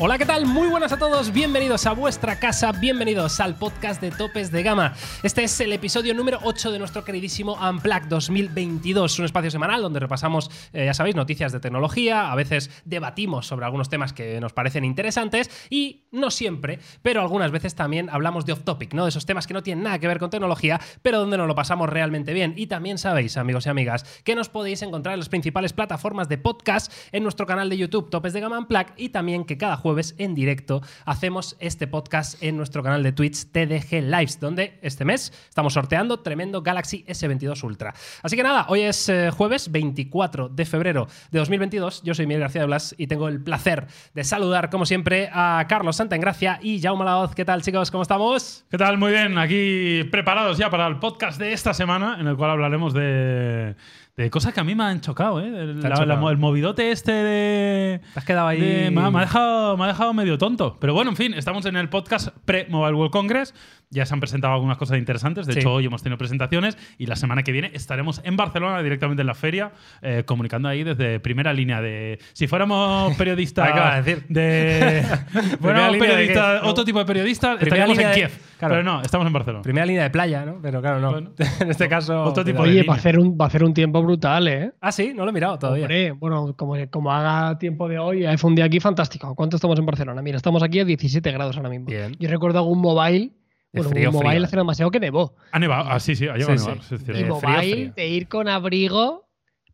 Hola, ¿qué tal? Muy buenas a todos, bienvenidos a vuestra casa, bienvenidos al podcast de Topes de Gama. Este es el episodio número 8 de nuestro queridísimo Unplugged 2022, un espacio semanal donde repasamos, eh, ya sabéis, noticias de tecnología, a veces debatimos sobre algunos temas que nos parecen interesantes y no siempre, pero algunas veces también hablamos de off-topic, ¿no? De esos temas que no tienen nada que ver con tecnología, pero donde nos lo pasamos realmente bien. Y también sabéis, amigos y amigas, que nos podéis encontrar en las principales plataformas de podcast, en nuestro canal de YouTube Topes de Gama Unplugged y también que cada jueves en directo hacemos este podcast en nuestro canal de Twitch TDG Lives, donde este mes estamos sorteando tremendo Galaxy S22 Ultra. Así que nada, hoy es eh, jueves 24 de febrero de 2022. Yo soy Miguel García de Blas y tengo el placer de saludar, como siempre, a Carlos Santa Engracia y Jaume Laoz. ¿Qué tal, chicos? ¿Cómo estamos? ¿Qué tal? Muy bien, aquí preparados ya para el podcast de esta semana, en el cual hablaremos de, de cosas que a mí me han chocado, ¿eh? El, la- chocado. la- el movidote este de. Te has quedado ahí. de- me, ha, me ha dejado, me ha dejado medio tonto. Pero bueno, en fin, estamos en el podcast pre-Mobile World Congress. Ya se han presentado algunas cosas interesantes. De Sí. hecho, hoy hemos tenido presentaciones y la semana que viene estaremos en Barcelona, directamente en la feria, eh, comunicando ahí desde primera línea de. Si fuéramos periodistas. ¿Qué vas a decir? De. Primera fuéramos línea de periodistas, qué? otro tipo de periodistas, estaríamos en de- Kiev. claro. Pero no, estamos en Barcelona. Primera línea de playa, ¿no? Pero claro, no. Bueno. en este caso. Otro tipo de Oye, va a, hacer un, va a hacer un tiempo brutal, ¿eh? Ah, sí, no lo he mirado todavía. Hombre, bueno, como, como haga tiempo de hoy, hace un día aquí fantástico. ¿Cuánto estamos en Barcelona? Mira, estamos aquí a 17 grados ahora mismo. Bien. Yo recuerdo algún mobile. Bueno, frío, un mobile frío, hace demasiado que nevó. Ha nevado. Ah, sí, sí, ha llegado Sí, a nevar. sí. sí, y Eh, frío, mobile frío. de ir con abrigo,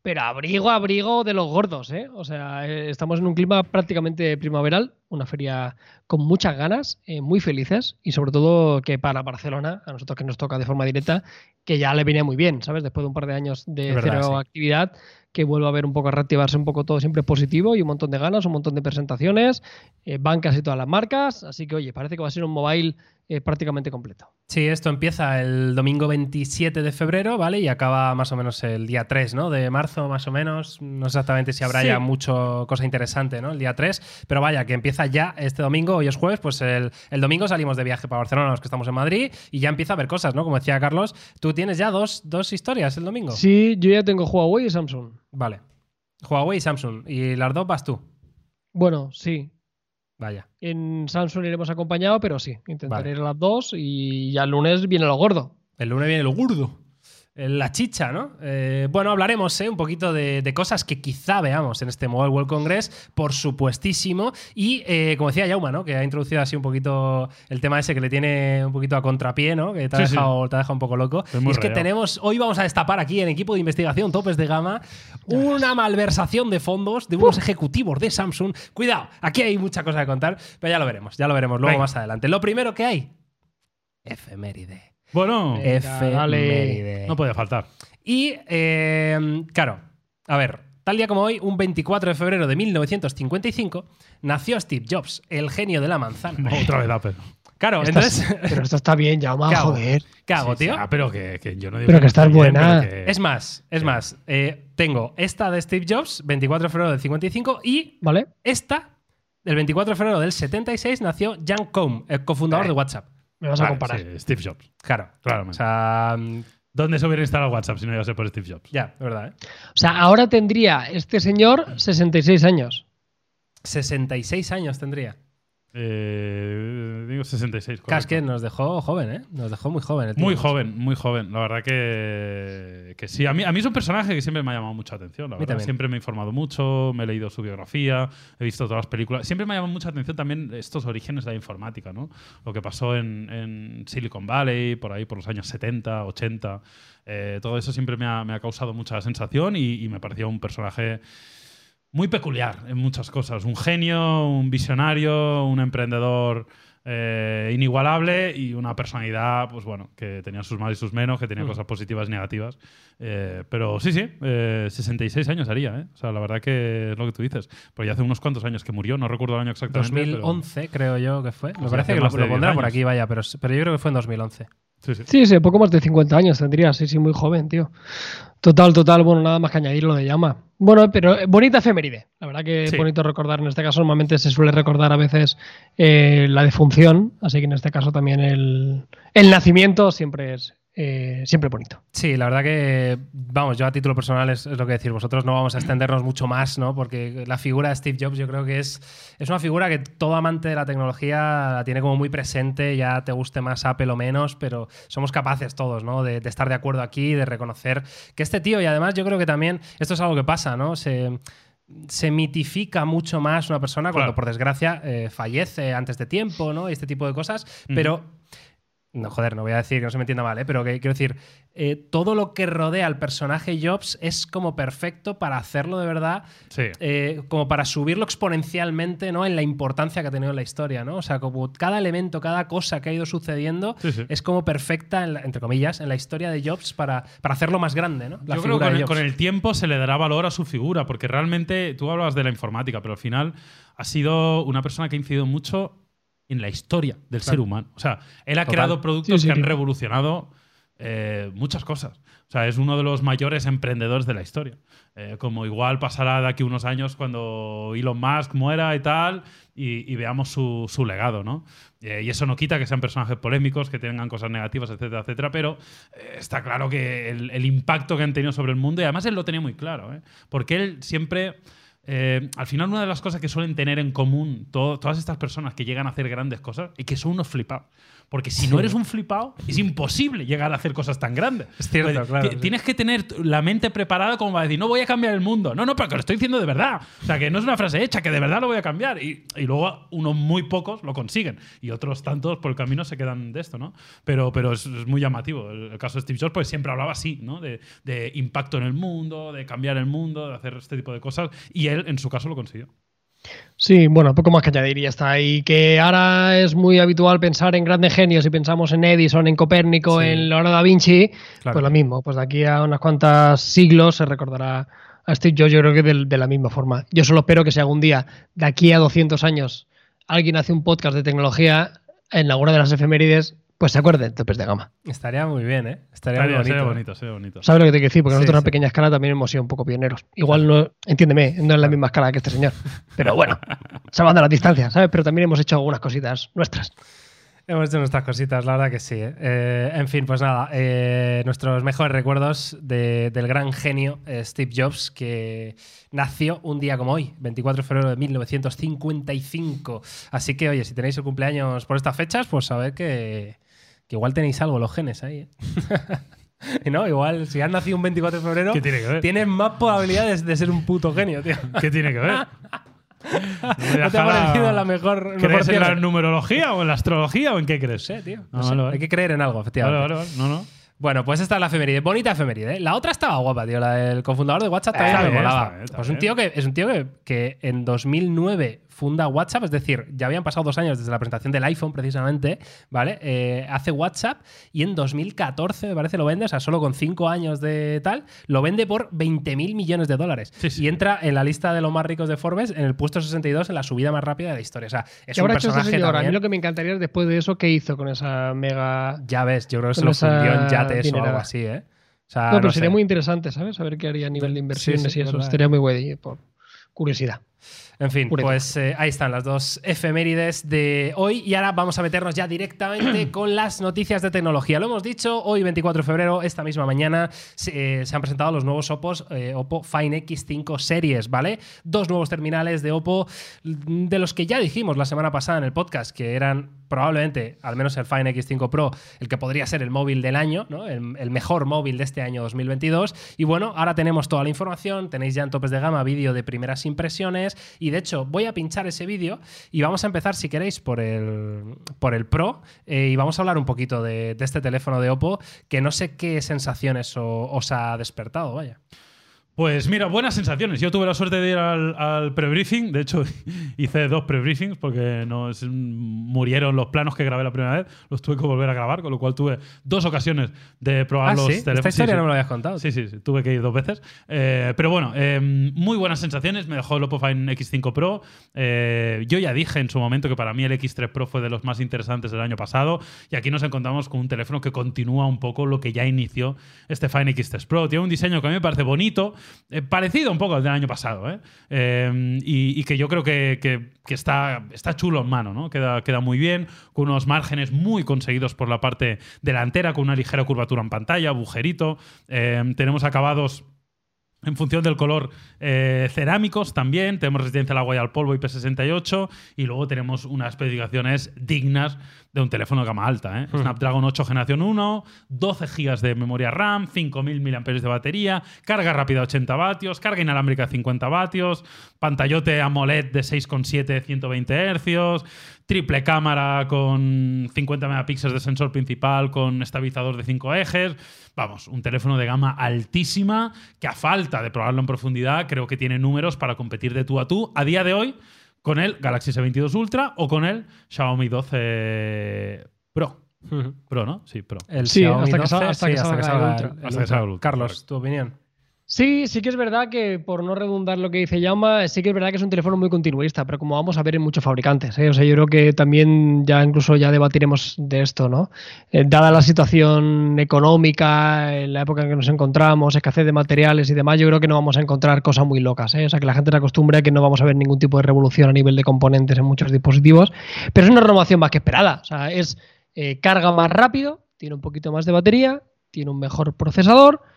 pero abrigo, abrigo de los gordos, ¿eh? O sea, eh, estamos en un clima prácticamente primaveral, una feria con muchas ganas, eh, muy felices y sobre todo que para Barcelona, a nosotros que nos toca de forma directa, que ya le viene muy bien, ¿sabes? Después de un par de años de verdad, cero sí. actividad, que vuelva a ver un poco a reactivarse un poco todo siempre positivo y un montón de ganas, un montón de presentaciones, eh, van casi todas las marcas, así que oye, parece que va a ser un mobile eh, prácticamente completo. Sí, esto empieza el domingo 27 de febrero, ¿vale? Y acaba más o menos el día 3, ¿no? De marzo, más o menos. No sé exactamente si habrá Sí. ya mucho cosa interesante, ¿no? El día 3. Pero vaya, que empieza ya este domingo, hoy es jueves, pues el, el domingo salimos de viaje para Barcelona, los que estamos en Madrid, y ya empieza a haber cosas, ¿no? Como decía Carlos, tú tienes ya dos, dos historias el domingo. Sí, yo ya tengo Huawei y Samsung. Vale. Huawei y Samsung. Y las dos vas tú. Bueno, sí, Vaya. En Samsung iremos acompañado, pero sí, intentaré Vale. ir a las dos y ya el lunes viene lo gordo. El lunes viene lo gordo. La chicha, ¿no? Eh, bueno, hablaremos ¿eh? un poquito de, de cosas que quizá veamos en este Mobile World Congress, por supuestísimo. Y eh, como decía Yauma, ¿no? Que ha introducido así un poquito el tema ese que le tiene un poquito a contrapié, ¿no? Que te ha, Sí, sí. dejado, te ha dejado un poco loco. Y es que tenemos, hoy vamos a destapar aquí en equipo de investigación Topes de Gama una malversación de fondos de unos ejecutivos de Samsung. Cuidado, aquí hay mucha cosa que contar, pero ya lo veremos, ya lo veremos luego Venga. más adelante. Lo primero que hay, efeméride. Bueno, Efeméride. no podía faltar. Y, eh, claro, a ver, tal día como hoy, un 24 de febrero de 1955, nació Steve Jobs, el genio de la manzana. Otra vez Apple. Claro, entonces, pero esto está bien, ya, ¿Qué hago? joder. ¿qué hago, Sí, sí, tío? ah, pero que, que yo no digo Pero que está esté bien, buena. que- Es más, es Sí. más, eh, tengo esta de Steve Jobs, 24 de febrero del 55, y ¿Vale? esta, del 24 de febrero del 76, nació Jan Koum, el cofundador Eh. de WhatsApp. Me vas a comparar. sí, Steve Jobs. Claro. Claramente. O sea, ¿Dónde se hubiera instalado WhatsApp si no iba a ser por Steve Jobs? ya, de verdad, ¿eh? O sea, ahora tendría este señor 66 años. 66 años tendría. Eh, digo 66. Claro, es correcto. que nos dejó joven, ¿eh? Nos dejó muy joven. el tío. Muy joven, muy joven. La verdad que, que sí. A mí, a mí es un personaje que siempre me ha llamado mucha atención. La verdad. Siempre me he informado mucho, me he leído su biografía, he visto todas las películas. Siempre me ha llamado mucha atención también estos orígenes de la informática, ¿no? Lo que pasó en, en Silicon Valley, por ahí, por los años 70, 80. Eh, todo eso siempre me ha, me ha causado mucha sensación y, y me parecía un personaje muy peculiar en muchas cosas. Un genio, un visionario, un emprendedor eh, inigualable y una personalidad, pues bueno, que tenía sus más y sus menos, que tenía Mm. cosas positivas y negativas. Eh, pero sí, sí, eh, 66 años haría, ¿eh? O sea, la verdad que es lo que tú dices. Pues ya hace unos cuantos años que murió, no recuerdo el año exactamente. pero- 2011, creo yo que fue. Me sea, parece que lo, lo 10 pondrá por aquí, vaya, pero, pero yo creo que fue en 2011. Sí, sí. Sí, sí, poco más de 50 años tendría. Sí, sí, muy joven, tío. Total, total. Bueno, nada más que añadir lo de llama. Bueno, pero eh, bonita efeméride. La verdad que Sí. es bonito recordar en este caso. Normalmente se suele recordar a veces eh, la defunción. Así que en este caso también el, el nacimiento siempre es, eh, siempre bonito. Sí, la verdad que, vamos, yo a título personal es, es, lo que decir, vosotros no vamos a extendernos mucho más, ¿no? Porque la figura de Steve Jobs yo creo que es, es una figura que todo amante de la tecnología la tiene como muy presente, ya te guste más Apple o menos, pero somos capaces todos, ¿no? De, de estar de acuerdo aquí, de reconocer que este tío, y además yo creo que también, esto es algo que pasa, ¿no? Se, se mitifica mucho más una persona cuando, Claro. por desgracia, eh, fallece antes de tiempo, ¿no? Y este tipo de cosas. Pero. No, joder, no voy a decir que no se me entienda mal, ¿eh? pero que, quiero decir, eh, todo lo que rodea al personaje Jobs es como perfecto para hacerlo de verdad, Sí. eh, como para subirlo exponencialmente ¿no? en la importancia que ha tenido en la historia. ¿no? O sea, como cada elemento, cada cosa que ha ido sucediendo Sí, sí. es como perfecta, en la- entre comillas, en la historia de Jobs para, para hacerlo más grande. ¿no? La Yo creo que con el, con el tiempo se le dará valor a su figura, porque realmente tú hablabas de la informática, pero al final ha sido una persona que ha incidido mucho en la historia del Claro. ser humano. O sea, él ha Total. creado productos Sí, sí, que han sí. revolucionado eh, muchas cosas. O sea, es uno de los mayores emprendedores de la historia. Eh, como igual pasará de aquí unos años cuando Elon Musk muera y tal, y, y veamos su, su legado, ¿no? Eh, y eso no quita que sean personajes polémicos, que tengan cosas negativas, etcétera, etcétera, pero eh, está claro que el, el impacto que han tenido sobre el mundo, y además él lo tenía muy claro, ¿eh? porque él siempre... eh, al final, una de las cosas que suelen tener en común to- todas estas personas que llegan a hacer grandes cosas es que son unos flipados. Porque si no eres un flipado, es imposible llegar a hacer cosas tan grandes. Es cierto, Pues, claro, sí. Tienes que tener la mente preparada como para decir, no voy a cambiar el mundo. No, no, pero que lo estoy diciendo de verdad. O sea, que no es una frase hecha, que de verdad lo voy a cambiar. Y, y luego unos muy pocos lo consiguen. Y otros tantos por el camino se quedan de esto, ¿no? Pero, pero es, es muy llamativo. El, el caso de Steve Jobs, pues siempre hablaba así, ¿no? De, de impacto en el mundo, de cambiar el mundo, de hacer este tipo de cosas. Y él, en su caso, lo consiguió. Sí, bueno, poco más que añadir y ya está. Y que ahora es muy habitual pensar en grandes genios y pensamos en Edison, en Copérnico, Sí. en Leonardo da Vinci, Claro. pues lo mismo. Pues de aquí a unas cuantas siglos se recordará a Steve Jobs, yo creo que de, de la misma forma. Yo solo espero que si algún día, de aquí a 200 años, alguien hace un podcast de tecnología en alguna de las efemérides, pues se acuerde de topes de gama. Estaría muy bien, ¿eh? Estaría, Sería muy bonito. bonito, sería bonito. ¿Sabes lo que te quiero decir? Porque Sí, nosotros a sí. pequeña escala también hemos sido un poco pioneros. Igual no, entiéndeme, no en la misma escala que este señor. Pero bueno, salvando la distancia, ¿sabes? Pero también hemos hecho algunas cositas nuestras. Hemos hecho nuestras cositas, la verdad que sí. ¿eh? Eh, en fin, pues nada, eh, nuestros mejores recuerdos de- del gran genio eh, Steve Jobs, que nació un día como hoy, 24 de febrero de 1955. Así que, oye, si tenéis el cumpleaños por estas fechas, pues sabed que igual tenéis algo los genes ahí. ¿eh? y no, igual, si has nacido un 24 de febrero, ¿Qué tiene que ver? tienes más probabilidades de ser un puto genio, tío. ¿Qué tiene que ver? ¿No te ha parecido la mejor, el mejor ¿Crees en la numerología o en la astrología o en qué crees? No sé, tío. Ah, No sé. vale, vale. Hay que creer en algo, Vale, efectivamente. vale, vale. No, no. Bueno, pues esta es la efeméride. Bonita efeméride. ¿eh? La otra estaba guapa, tío. La del cofundador de WhatsApp también Está me bien, molaba. está bien, está pues un tío que es un tío que, que en 2009 funda WhatsApp, es decir, ya habían pasado dos años desde la presentación del iPhone, precisamente, ¿vale? Eh, hace WhatsApp y en 2014, me parece, lo vende, o sea, solo con cinco años de tal, lo vende por 20 mil millones de dólares. Sí, sí. Y entra en la lista de los más ricos de Forbes en el puesto 62 en la subida más rápida de la historia. O sea, es ¿Qué un personaje señor? A también- mí lo que me encantaría es después de eso, ¿qué hizo con esa mega. Ya ves, yo creo que se lo esa fundió en o algo así, ¿eh? O sea, no, pero no sería sé. muy interesante, ¿sabes? Saber qué haría a nivel de inversiones sí, y eso. verdad. Estaría muy guay, por curiosidad. En fin, pues eh, ahí están las dos efemérides de hoy y ahora vamos a meternos ya directamente con las noticias de tecnología. Lo hemos dicho, hoy 24 de febrero, esta misma mañana, se, eh, se han presentado los nuevos Opos, eh, Oppo Fine X5 series, ¿vale? Dos nuevos terminales de Oppo, mm, de los que ya dijimos la semana pasada en el podcast, que eran probablemente, al menos el Fine X5 Pro, el que podría ser el móvil del año, ¿no? el, el mejor móvil de este año 2022. Y bueno, ahora tenemos toda la información, tenéis ya en topes de gama vídeo de primeras impresiones y de hecho voy a pinchar ese vídeo y vamos a empezar, si queréis, por el, por el Pro eh, y vamos a hablar un poquito de, este teléfono de Oppo que no sé qué sensaciones os ha despertado, vaya. Pues mira, buenas sensaciones. Yo tuve la suerte de ir al, al pre-briefing. De hecho, hice dos pre-briefings porque nos murieron los planos que grabé la primera vez. Los tuve que volver a grabar, con lo cual tuve dos ocasiones de probar Ah, los sí, teléfonos. esta historia Sí, sí. no me lo habías contado. Sí, sí, sí, tuve que ir dos veces. Eh, pero bueno, eh, muy buenas sensaciones. Me dejó el Oppo Find X5 Pro. Eh, yo ya dije en su momento que para mí el X3 Pro fue de los más interesantes del año pasado. Y aquí nos encontramos con un teléfono que continúa un poco lo que ya inició este Find X3 Pro. Tiene un diseño que a mí me parece bonito. Eh, parecido un poco al del año pasado, ¿eh? Eh, y, que yo creo que, que- está, está chulo en mano, ¿no? Queda, queda muy bien, con unos márgenes muy conseguidos por la parte delantera, con una ligera curvatura en pantalla, agujerito. Eh, tenemos acabados en función del color eh, cerámicos también, tenemos resistencia al agua y al polvo IP68 y luego tenemos unas especificaciones dignas de un teléfono de gama alta. ¿eh? Snapdragon 8 generación 1, 12 GB de memoria RAM, 5000 mAh de batería, carga rápida 80 vatios, carga inalámbrica 50 vatios, pantallote AMOLED de 6,7 120 Hz, triple cámara con 50 megapíxeles de sensor principal con estabilizador de 5 ejes. Vamos, un teléfono de gama altísima que a falta de probarlo en profundidad creo que tiene números para competir de tú a tú a día de hoy con el Galaxy S22 Ultra o con el Xiaomi 12 Pro. Pro, ¿no? Sí, Pro. El Sí, Xiaomi hasta que 12, salga- hasta sí, que salga el Ultra. el Hasta que salga el Ultra, Carlos, tu opinión. Sí, sí que es verdad que, por no redundar lo que dice Yama, sí que es verdad que es un teléfono muy continuista, pero como vamos a ver en muchos fabricantes, ¿eh? o sea, yo creo que también ya incluso ya debatiremos de esto, ¿no? Eh, dada la situación económica, en la época en que nos encontramos, escasez de materiales y demás, yo creo que no vamos a encontrar cosas muy locas, ¿eh? o sea, que la gente se acostumbre a que no vamos a ver ningún tipo de revolución a nivel de componentes en muchos dispositivos, pero es una renovación más que esperada, o sea, es eh, carga más rápido, tiene un poquito más de batería, tiene un mejor procesador,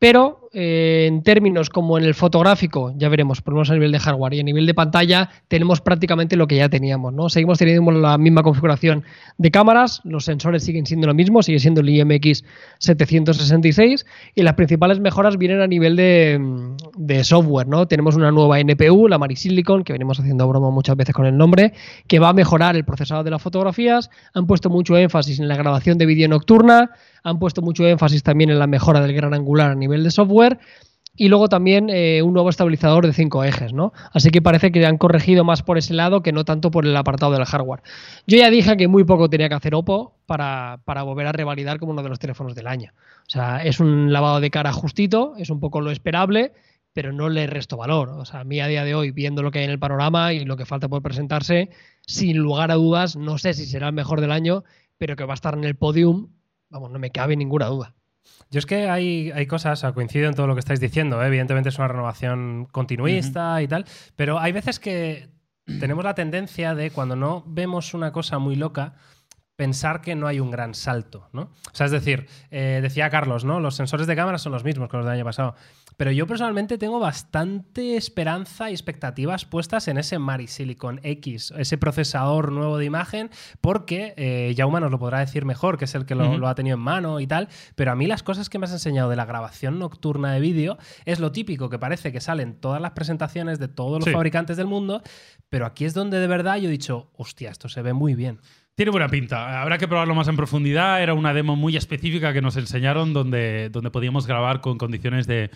pero eh, en términos como en el fotográfico, ya veremos, por lo menos a nivel de hardware y a nivel de pantalla, tenemos prácticamente lo que ya teníamos, ¿no? Seguimos teniendo la misma configuración de cámaras, los sensores siguen siendo lo mismo, sigue siendo el IMX 766 y las principales mejoras vienen a nivel de, software, ¿no? Tenemos una nueva NPU, la Marisilicon, que venimos haciendo broma muchas veces con el nombre, que va a mejorar el procesador de las fotografías, han puesto mucho énfasis en la grabación de vídeo nocturna, han puesto mucho énfasis también en la mejora del gran angular a nivel de software y luego también eh, un nuevo estabilizador de cinco ejes, ¿no? Así que parece que han corregido más por ese lado que no tanto por el apartado del hardware. Yo ya dije que muy poco tenía que hacer Oppo para, para volver a revalidar como uno de los teléfonos del año. O sea, es un lavado de cara justito, es un poco lo esperable, pero no le resto valor. O sea, a mí a día de hoy, viendo lo que hay en el panorama y lo que falta por presentarse, sin lugar a dudas, no sé si será el mejor del año, pero que va a estar en el podium, vamos, no me cabe ninguna duda. Yo es que hay, hay cosas, o sea, coincido en todo lo que estáis diciendo, ¿eh? evidentemente es una renovación continuista y tal, pero hay veces que tenemos la tendencia de cuando no vemos una cosa muy loca, pensar que no hay un gran salto, ¿no? O sea, es decir, eh, decía Carlos, ¿no? Los sensores de cámara son los mismos que los del año pasado. Pero yo personalmente tengo bastante esperanza y expectativas puestas en ese Mari Silicon X, ese procesador nuevo de imagen, porque eh, Jauma nos lo podrá decir mejor, que es el que lo, ha tenido en mano y tal. Pero a mí las cosas que me has enseñado de la grabación nocturna de vídeo es lo típico que parece que salen todas las presentaciones de todos los Sí. fabricantes del mundo, pero aquí es donde de verdad yo he dicho, hostia, esto se ve muy bien. Tiene buena pinta. Habrá que probarlo más en profundidad. Era una demo muy específica que nos enseñaron donde, donde podíamos grabar con condiciones de.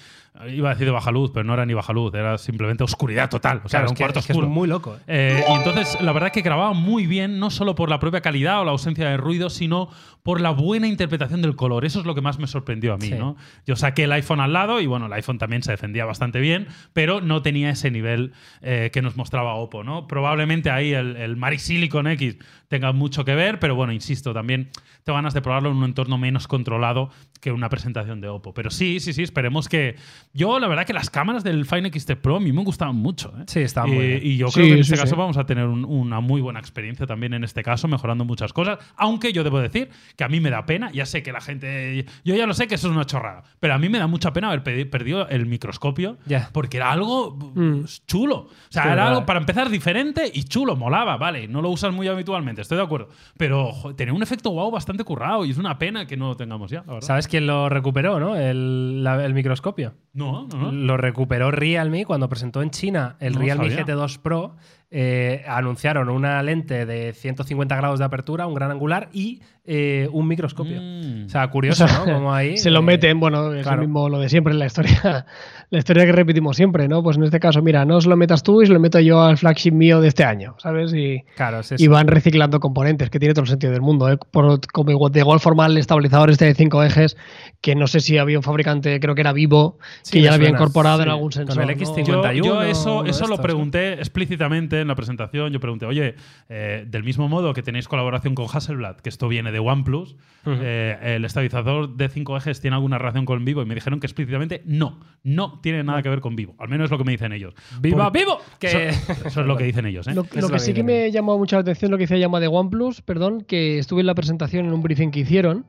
Iba a decir de baja luz, pero no era ni baja luz, era simplemente oscuridad total. O sea, Claro, era es un que- cuarto es que es oscuro. muy loco. ¿eh? Eh, y entonces, la verdad es que grababa muy bien, no solo por la propia calidad o la ausencia de ruido, sino por la buena interpretación del color. Eso es lo que más me sorprendió a mí, Sí. ¿no? Yo saqué el iPhone al lado y, bueno, el iPhone también se defendía bastante bien, pero no tenía ese nivel eh, que nos mostraba Oppo, ¿no? Probablemente ahí el, el Mari Silicon X tenga mucho que ver, pero bueno, insisto, también tengo ganas de probarlo en un entorno menos controlado que una presentación de Oppo. Pero sí, sí, sí, esperemos que... Yo, la verdad que las cámaras del Fine XT Pro a mí me gustaban mucho, ¿eh? Sí, estaban muy Eh, bien. Y yo Sí, creo que en este sí, caso sí. vamos a tener un- una muy buena experiencia también en este caso, mejorando muchas cosas. Aunque yo debo decir que a mí me da pena, ya sé que la gente. Yo ya lo sé que eso es una chorrada, pero a mí me da mucha pena haber perdido el microscopio Ya. porque era algo Mm. chulo. O sea, Sí, era verdad. algo para empezar diferente y chulo, molaba, vale. No lo usas muy habitualmente, estoy de acuerdo. Pero jo, tenía un efecto wow bastante currado y es una pena que no lo tengamos ya, la verdad. ¿Sabes quién lo recuperó, no? El, la- el microscopio. No, no, no. Lo recuperó Realme cuando presentó en China el No Realme sabía. GT2 Pro. Eh, anunciaron una lente de 150 grados de apertura, un gran angular y eh, un microscopio. Mm. O sea, curioso, O sea, ¿no? Como ahí. Se lo eh, meten, bueno, es claro. lo mismo lo de siempre en la historia, la historia que repetimos siempre, ¿no? Pues en este caso, mira, no se lo metas tú y se lo meto yo al flagship mío de este año, ¿sabes? Y, Claro, es y eso. van reciclando componentes, que tiene todo el sentido del mundo. ¿eh? Por, como igual, de igual forma el estabilizador este de cinco ejes, que no sé si había un fabricante, creo que era Vivo, que ya la había suena, incorporado en algún Con sensor. el ¿no? X51. Yo, 51, yo eso, eso lo pregunté explícitamente en la presentación. Yo pregunté, oye, eh, del mismo modo que tenéis colaboración con Hasselblad, que esto viene de OnePlus, eh, ¿el estabilizador de 5 ejes tiene alguna relación con Vivo? Y me dijeron que explícitamente no, no tiene nada que ver con Vivo. Al menos es lo que me dicen ellos. ¡Viva, Por- vivo! Que... Eso, eso es lo que dicen ellos. ¿eh? Lo, Es lo lo que que sí que me llamó mucho la atención lo que dice llama de OnePlus, perdón, que estuve en la presentación en un briefing que hicieron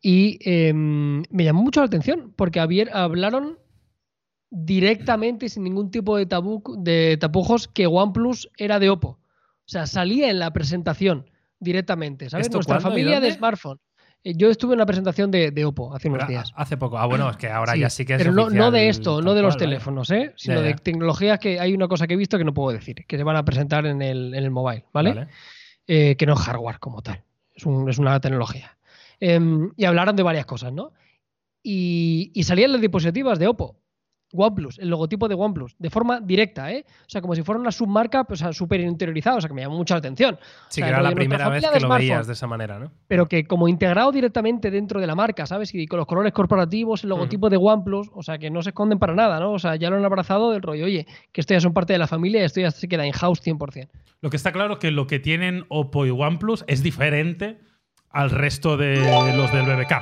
y em, me llamó mucho la atención porque habier- hablaron directamente sin ningún tipo de tabú de tapujos que OnePlus era de Oppo. O sea, salía en la presentación directamente, ¿sabes? ¿Esto Nuestra cuándo familia de smartphone. Eh, Yo estuve en una presentación de, de Oppo hace unos Pero días. Hace poco. Ah, bueno, es que ahora Sí, ya sí que es pero no, de esto, no de los cual, ¿vale? teléfonos, ¿eh? sino de tecnologías que hay una cosa que he visto que no puedo decir, que se van a presentar en el, en el mobile, ¿vale? Eh, que no es hardware como tal, es, un- es una tecnología. Em, y hablaron de varias cosas, ¿no? Y, y salían las diapositivas de Oppo, OnePlus, el logotipo de OnePlus, de forma directa, ¿eh? O sea, como si fuera una submarca pues, súper interiorizada, o sea, que me llamó mucho la atención. Sí, O sea, que era la primera vez que lo veías de esa manera, ¿no? pero que como integrado directamente dentro de la marca, ¿sabes? Y con los colores corporativos, el logotipo de OnePlus, o sea, que no se esconden para nada, ¿no? O sea, ya lo han abrazado del rollo, oye, que esto ya son parte de la familia esto ya se queda in-house 100%. Lo que está claro es que lo que tienen Oppo y OnePlus es diferente al resto de los del BBK.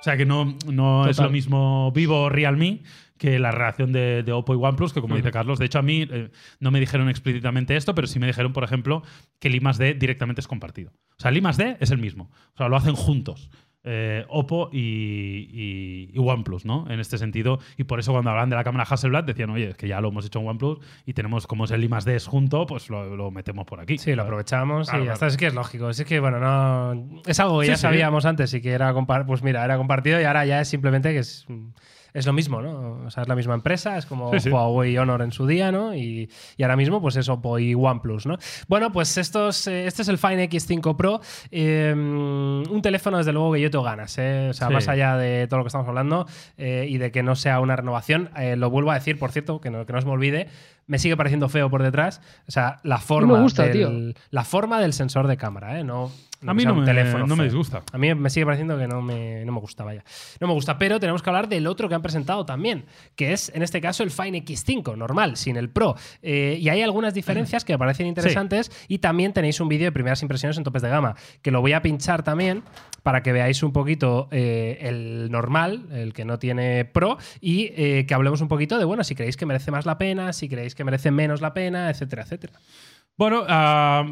O sea que no, no es lo mismo Vivo o Realme que la relación de, de Oppo y OnePlus, que como dice Carlos, de hecho a mí eh, no me dijeron explícitamente esto, pero sí me dijeron, por ejemplo, que el I D directamente es compartido. O sea, el I D es el mismo. O sea, lo hacen juntos. eh, Oppo y, y- y OnePlus, ¿no? En este sentido. Y por eso cuando hablan de la cámara Hasselblad decían, oye, es que ya lo hemos hecho en OnePlus y tenemos, como es el I más D es junto, pues lo, lo metemos por aquí. Sí, lo aprovechamos Claro, y claro. está. Es que es lógico. Es que, bueno, no. Es algo que Sí, ya sí. sabíamos antes y que era. Pues mira, era compartido y ahora ya es simplemente que es. Es lo mismo, ¿no? O sea, es la misma empresa, es como Sí, sí. Huawei Honor en su día, ¿no? Y, y ahora mismo, pues es Oppo y OnePlus, ¿no? Bueno, pues estos, eh, este es el Fine X5 Pro. eh, un teléfono, desde luego, que yo tengo ganas, ¿eh? O sea, Sí. más allá de todo lo que estamos hablando eh, y de que no sea una renovación, eh, lo vuelvo a decir, por cierto, que no, que no se me olvide, me sigue pareciendo feo por detrás. O sea, la forma, gusta, del, tío. la forma del sensor de cámara, ¿eh? No, A mí no me, teléfono no me disgusta. A mí me sigue pareciendo que no me, no me gusta, vaya. No me gusta, pero tenemos que hablar del otro que han presentado también, que es en este caso el Fine X5, normal, sin el Pro. Eh, y hay algunas diferencias que me parecen interesantes y también tenéis un vídeo de primeras impresiones en topes de gama, que lo voy a pinchar también para que veáis un poquito eh, el normal, el que no tiene Pro, y eh, que hablemos un poquito de, bueno, si creéis que merece más la pena, si creéis que merece menos la pena, etcétera, etcétera. Bueno, ah,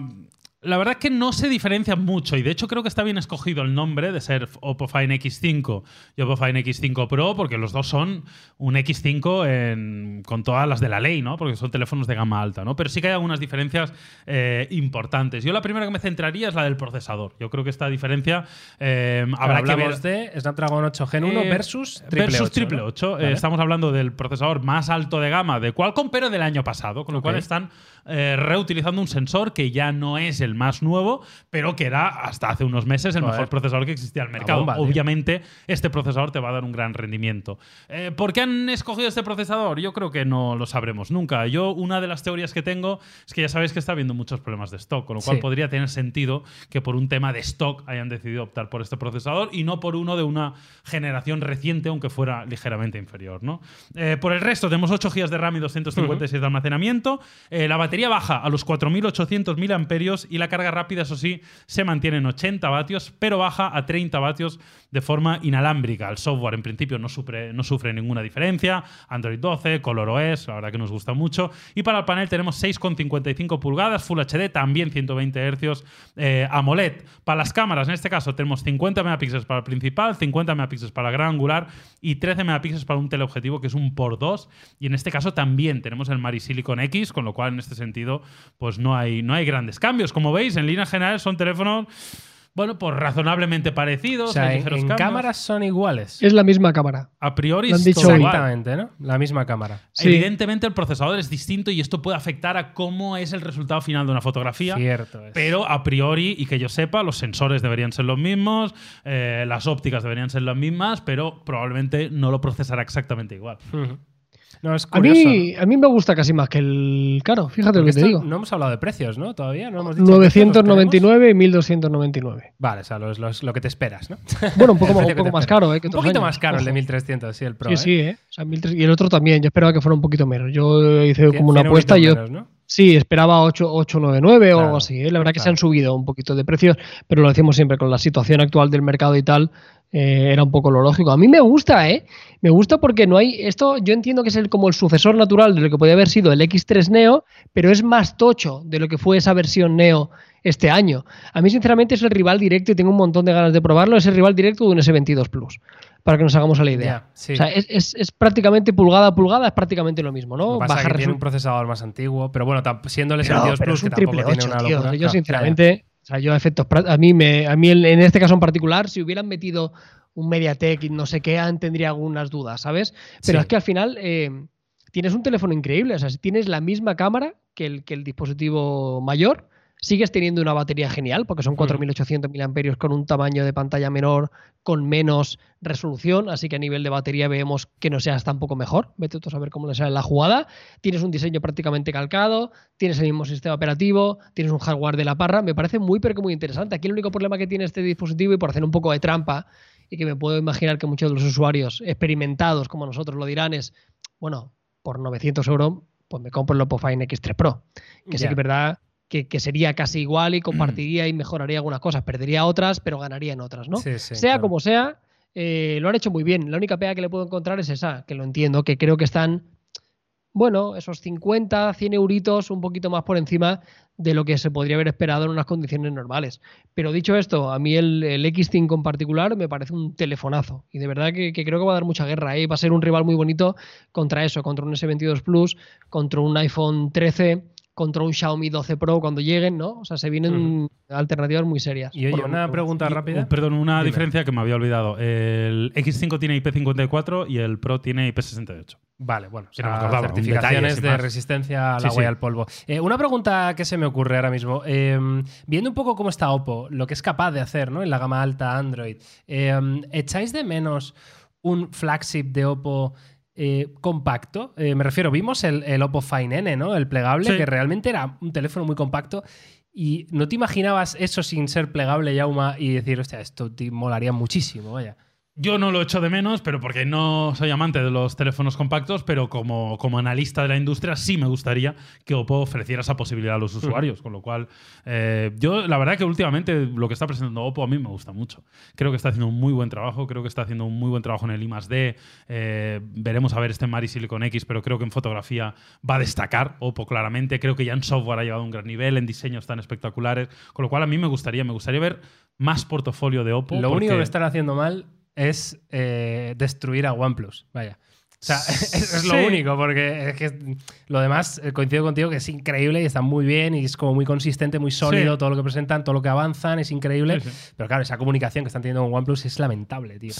la verdad es que no se diferencian mucho y de hecho creo que está bien escogido el nombre de ser Oppo Fine X5 y Oppo Fine X5 Pro porque los dos son un X5 en- con todas las de la ley, ¿no? Porque son teléfonos de gama alta, ¿no? Pero sí que hay algunas diferencias eh, importantes. Yo la primera que me centraría es la del procesador. Yo creo que esta diferencia eh, habrá que ver. De Snapdragon 8 Gen 1 Eh, versus triple versus 8, triple ¿no? 8. Eh, Vale. estamos hablando del procesador más alto de gama de Qualcomm, pero del año pasado, con lo cual están eh, reutilizando un sensor que ya no es el más nuevo, pero que era hasta hace unos meses el Joder. mejor procesador que existía en el mercado. bomba, tío. Obviamente, este procesador te va a dar un gran rendimiento. Eh, ¿Por qué han escogido este procesador? Yo creo que no lo sabremos nunca. Yo, una de las teorías que tengo es que ya sabéis que está habiendo muchos problemas de stock, con lo cual Sí. podría tener sentido que por un tema de stock hayan decidido optar por este procesador y no por uno de una generación reciente, aunque fuera ligeramente inferior. ¿no? Eh, por el resto, tenemos 8 GB de RAM y 256 de almacenamiento. Eh, la batería baja a los 4800 mAh y la carga rápida, eso sí, se mantiene en 80 vatios, pero baja a 30 vatios de forma inalámbrica. El software, en principio, no sufre, no sufre ninguna diferencia. Android 12, ColorOS, la verdad que nos gusta mucho. Y para el panel tenemos 6,55 pulgadas, Full HD, también 120 Hz, eh, AMOLED. Para las cámaras, en este caso, tenemos 50 megapíxeles para el principal, 50 megapíxeles para el gran angular y 13 megapíxeles para un teleobjetivo que es un por 2. Y en este caso también tenemos el Mari Silicon X, con lo cual en este sentido, pues no hay, no hay grandes cambios. Como veis, en líneas generales son teléfonos. Bueno, pues razonablemente parecidos. O sea, hay en, cámaras son iguales. Es la misma cámara. A priori Lo han es igual. Exactamente, ¿no? La misma cámara. Sí. Evidentemente el procesador es distinto y esto puede afectar a cómo es el resultado final de una fotografía. Cierto. es. Pero a priori, y que yo sepa, los sensores deberían ser los mismos, eh, las ópticas deberían ser las mismas, pero probablemente no lo procesará exactamente igual. No, es A mí, a mí me gusta casi más que el caro, fíjate lo Porque que te digo. No hemos hablado de precios, ¿no? Todavía no hemos dicho. precios, ¿los tenemos? 999 y 1299. Vale, o sea, lo, lo- lo que te esperas, ¿no? Bueno, un poco, un poco más caro, ¿eh? que Un poquito años. más caro el de Ojo. 1300, sí, el Pro. Sí, ¿eh? sí, ¿eh? O sea, 1300 y el otro también. Yo esperaba que fuera un poquito menos. Yo hice Cien- como una 100 apuesta y yo menos, ¿no? Sí esperaba 8, 899 o Claro, algo así. ¿eh? La verdad que se han subido un poquito de precios, pero lo decimos siempre con la situación actual del mercado y tal. eh, era un poco lo lógico. A mí me gusta, ¿eh? Me gusta porque no hay. Esto yo entiendo que es el, como el sucesor natural de lo que podía haber sido el X3 Neo, pero es más tocho de lo que fue esa versión Neo este año. A mí, sinceramente, es el rival directo y tengo un montón de ganas de probarlo. Es el rival directo de un S22 Plus, para que nos hagamos a la idea. Sí. O sea, es, es- es prácticamente pulgada a pulgada, es prácticamente lo mismo, ¿no? que pasa es Baja que tiene un procesador más antiguo, pero bueno, siendo el pero, S22 pero Plus, es un que tampoco triple tiene 8, una tío. locura. Yo, sinceramente, o sea, yo a efectos a mí me, a mí en este caso en particular, si hubieran metido un MediaTek y no sé qué, tendría algunas dudas, ¿sabes? Pero Sí. es que al final eh, tienes un teléfono increíble, o sea, si tienes la misma cámara que el, que el dispositivo mayor, sigues teniendo una batería genial, porque son 4800 mAh con un tamaño de pantalla menor, con menos resolución, así que a nivel de batería vemos que no seas tampoco mejor. Vete tú a saber cómo le sale la jugada. Tienes un diseño prácticamente calcado, tienes el mismo sistema operativo, tienes un hardware de la parra. Me parece muy, pero que muy interesante. Aquí el único problema que tiene este dispositivo, y por hacer un poco de trampa, y que me puedo imaginar que muchos de los usuarios experimentados como nosotros lo dirán, es, bueno, por 900 euros, pues me compro el Oppo Find X3 Pro. Que sí que es verdad que, que sería casi igual y compartiría y mejoraría algunas cosas. Perdería otras, pero ganaría en otras, ¿no? Sí, sí, sea claro. como sea, eh, lo han hecho muy bien. La única pega que le puedo encontrar es esa, que lo entiendo, que creo que están, bueno, esos 50, 100 euritos un poquito más por encima de lo que se podría haber esperado en unas condiciones normales. Pero dicho esto, a mí el, el X5 en particular me parece un telefonazo. Y de verdad que, que creo que va a dar mucha guerra. ¿eh? Va a ser un rival muy bonito contra eso, contra un S22 Plus, contra un iPhone 13, contra un Xiaomi 12 Pro cuando lleguen, ¿no? O sea, se vienen alternativas muy serias. Y oye, una pregunta Y, rápida. perdón, una Dime. diferencia que me había olvidado. El X5 tiene IP54 y el Pro tiene IP68. Vale, bueno, o no acordaba, certificaciones detalle, de resistencia al Sí, agua y sí. al polvo. Eh, una pregunta que se me ocurre ahora mismo. Eh, viendo un poco cómo está Oppo, lo que es capaz de hacer ¿no? en la gama alta Android, eh, ¿echáis de menos un flagship de Oppo eh, compacto? Eh, me refiero, vimos el, el Oppo Find N, ¿no? El plegable, Sí. que realmente era un teléfono muy compacto. ¿Y no te imaginabas eso sin ser plegable, Yauma, y decir, hostia, esto te molaría muchísimo, vaya? Yo no lo echo de menos, pero porque no soy amante de los teléfonos compactos, pero como, como analista de la industria sí me gustaría que Oppo ofreciera esa posibilidad a los usuarios. Con lo cual, eh, yo la verdad que últimamente lo que está presentando Oppo a mí me gusta mucho. Creo que está haciendo un muy buen trabajo, creo que está haciendo un muy buen trabajo en el I D. Eh, veremos a ver este Mari Silicon X, pero creo que en fotografía va a destacar Oppo claramente. Creo que ya en software ha llegado a un gran nivel, en diseño están espectaculares. Con lo cual a mí me gustaría, me gustaría ver más portafolio de Oppo. Lo único que están haciendo mal es eh, destruir a OnePlus. Vaya. O sea, es, es lo único, porque es que lo demás eh, coincido contigo que es increíble y está muy bien y es como muy consistente, muy sólido Sí. todo lo que presentan, todo lo que avanzan, es increíble. Sí. Pero claro, esa comunicación que están teniendo con OnePlus es lamentable, tío.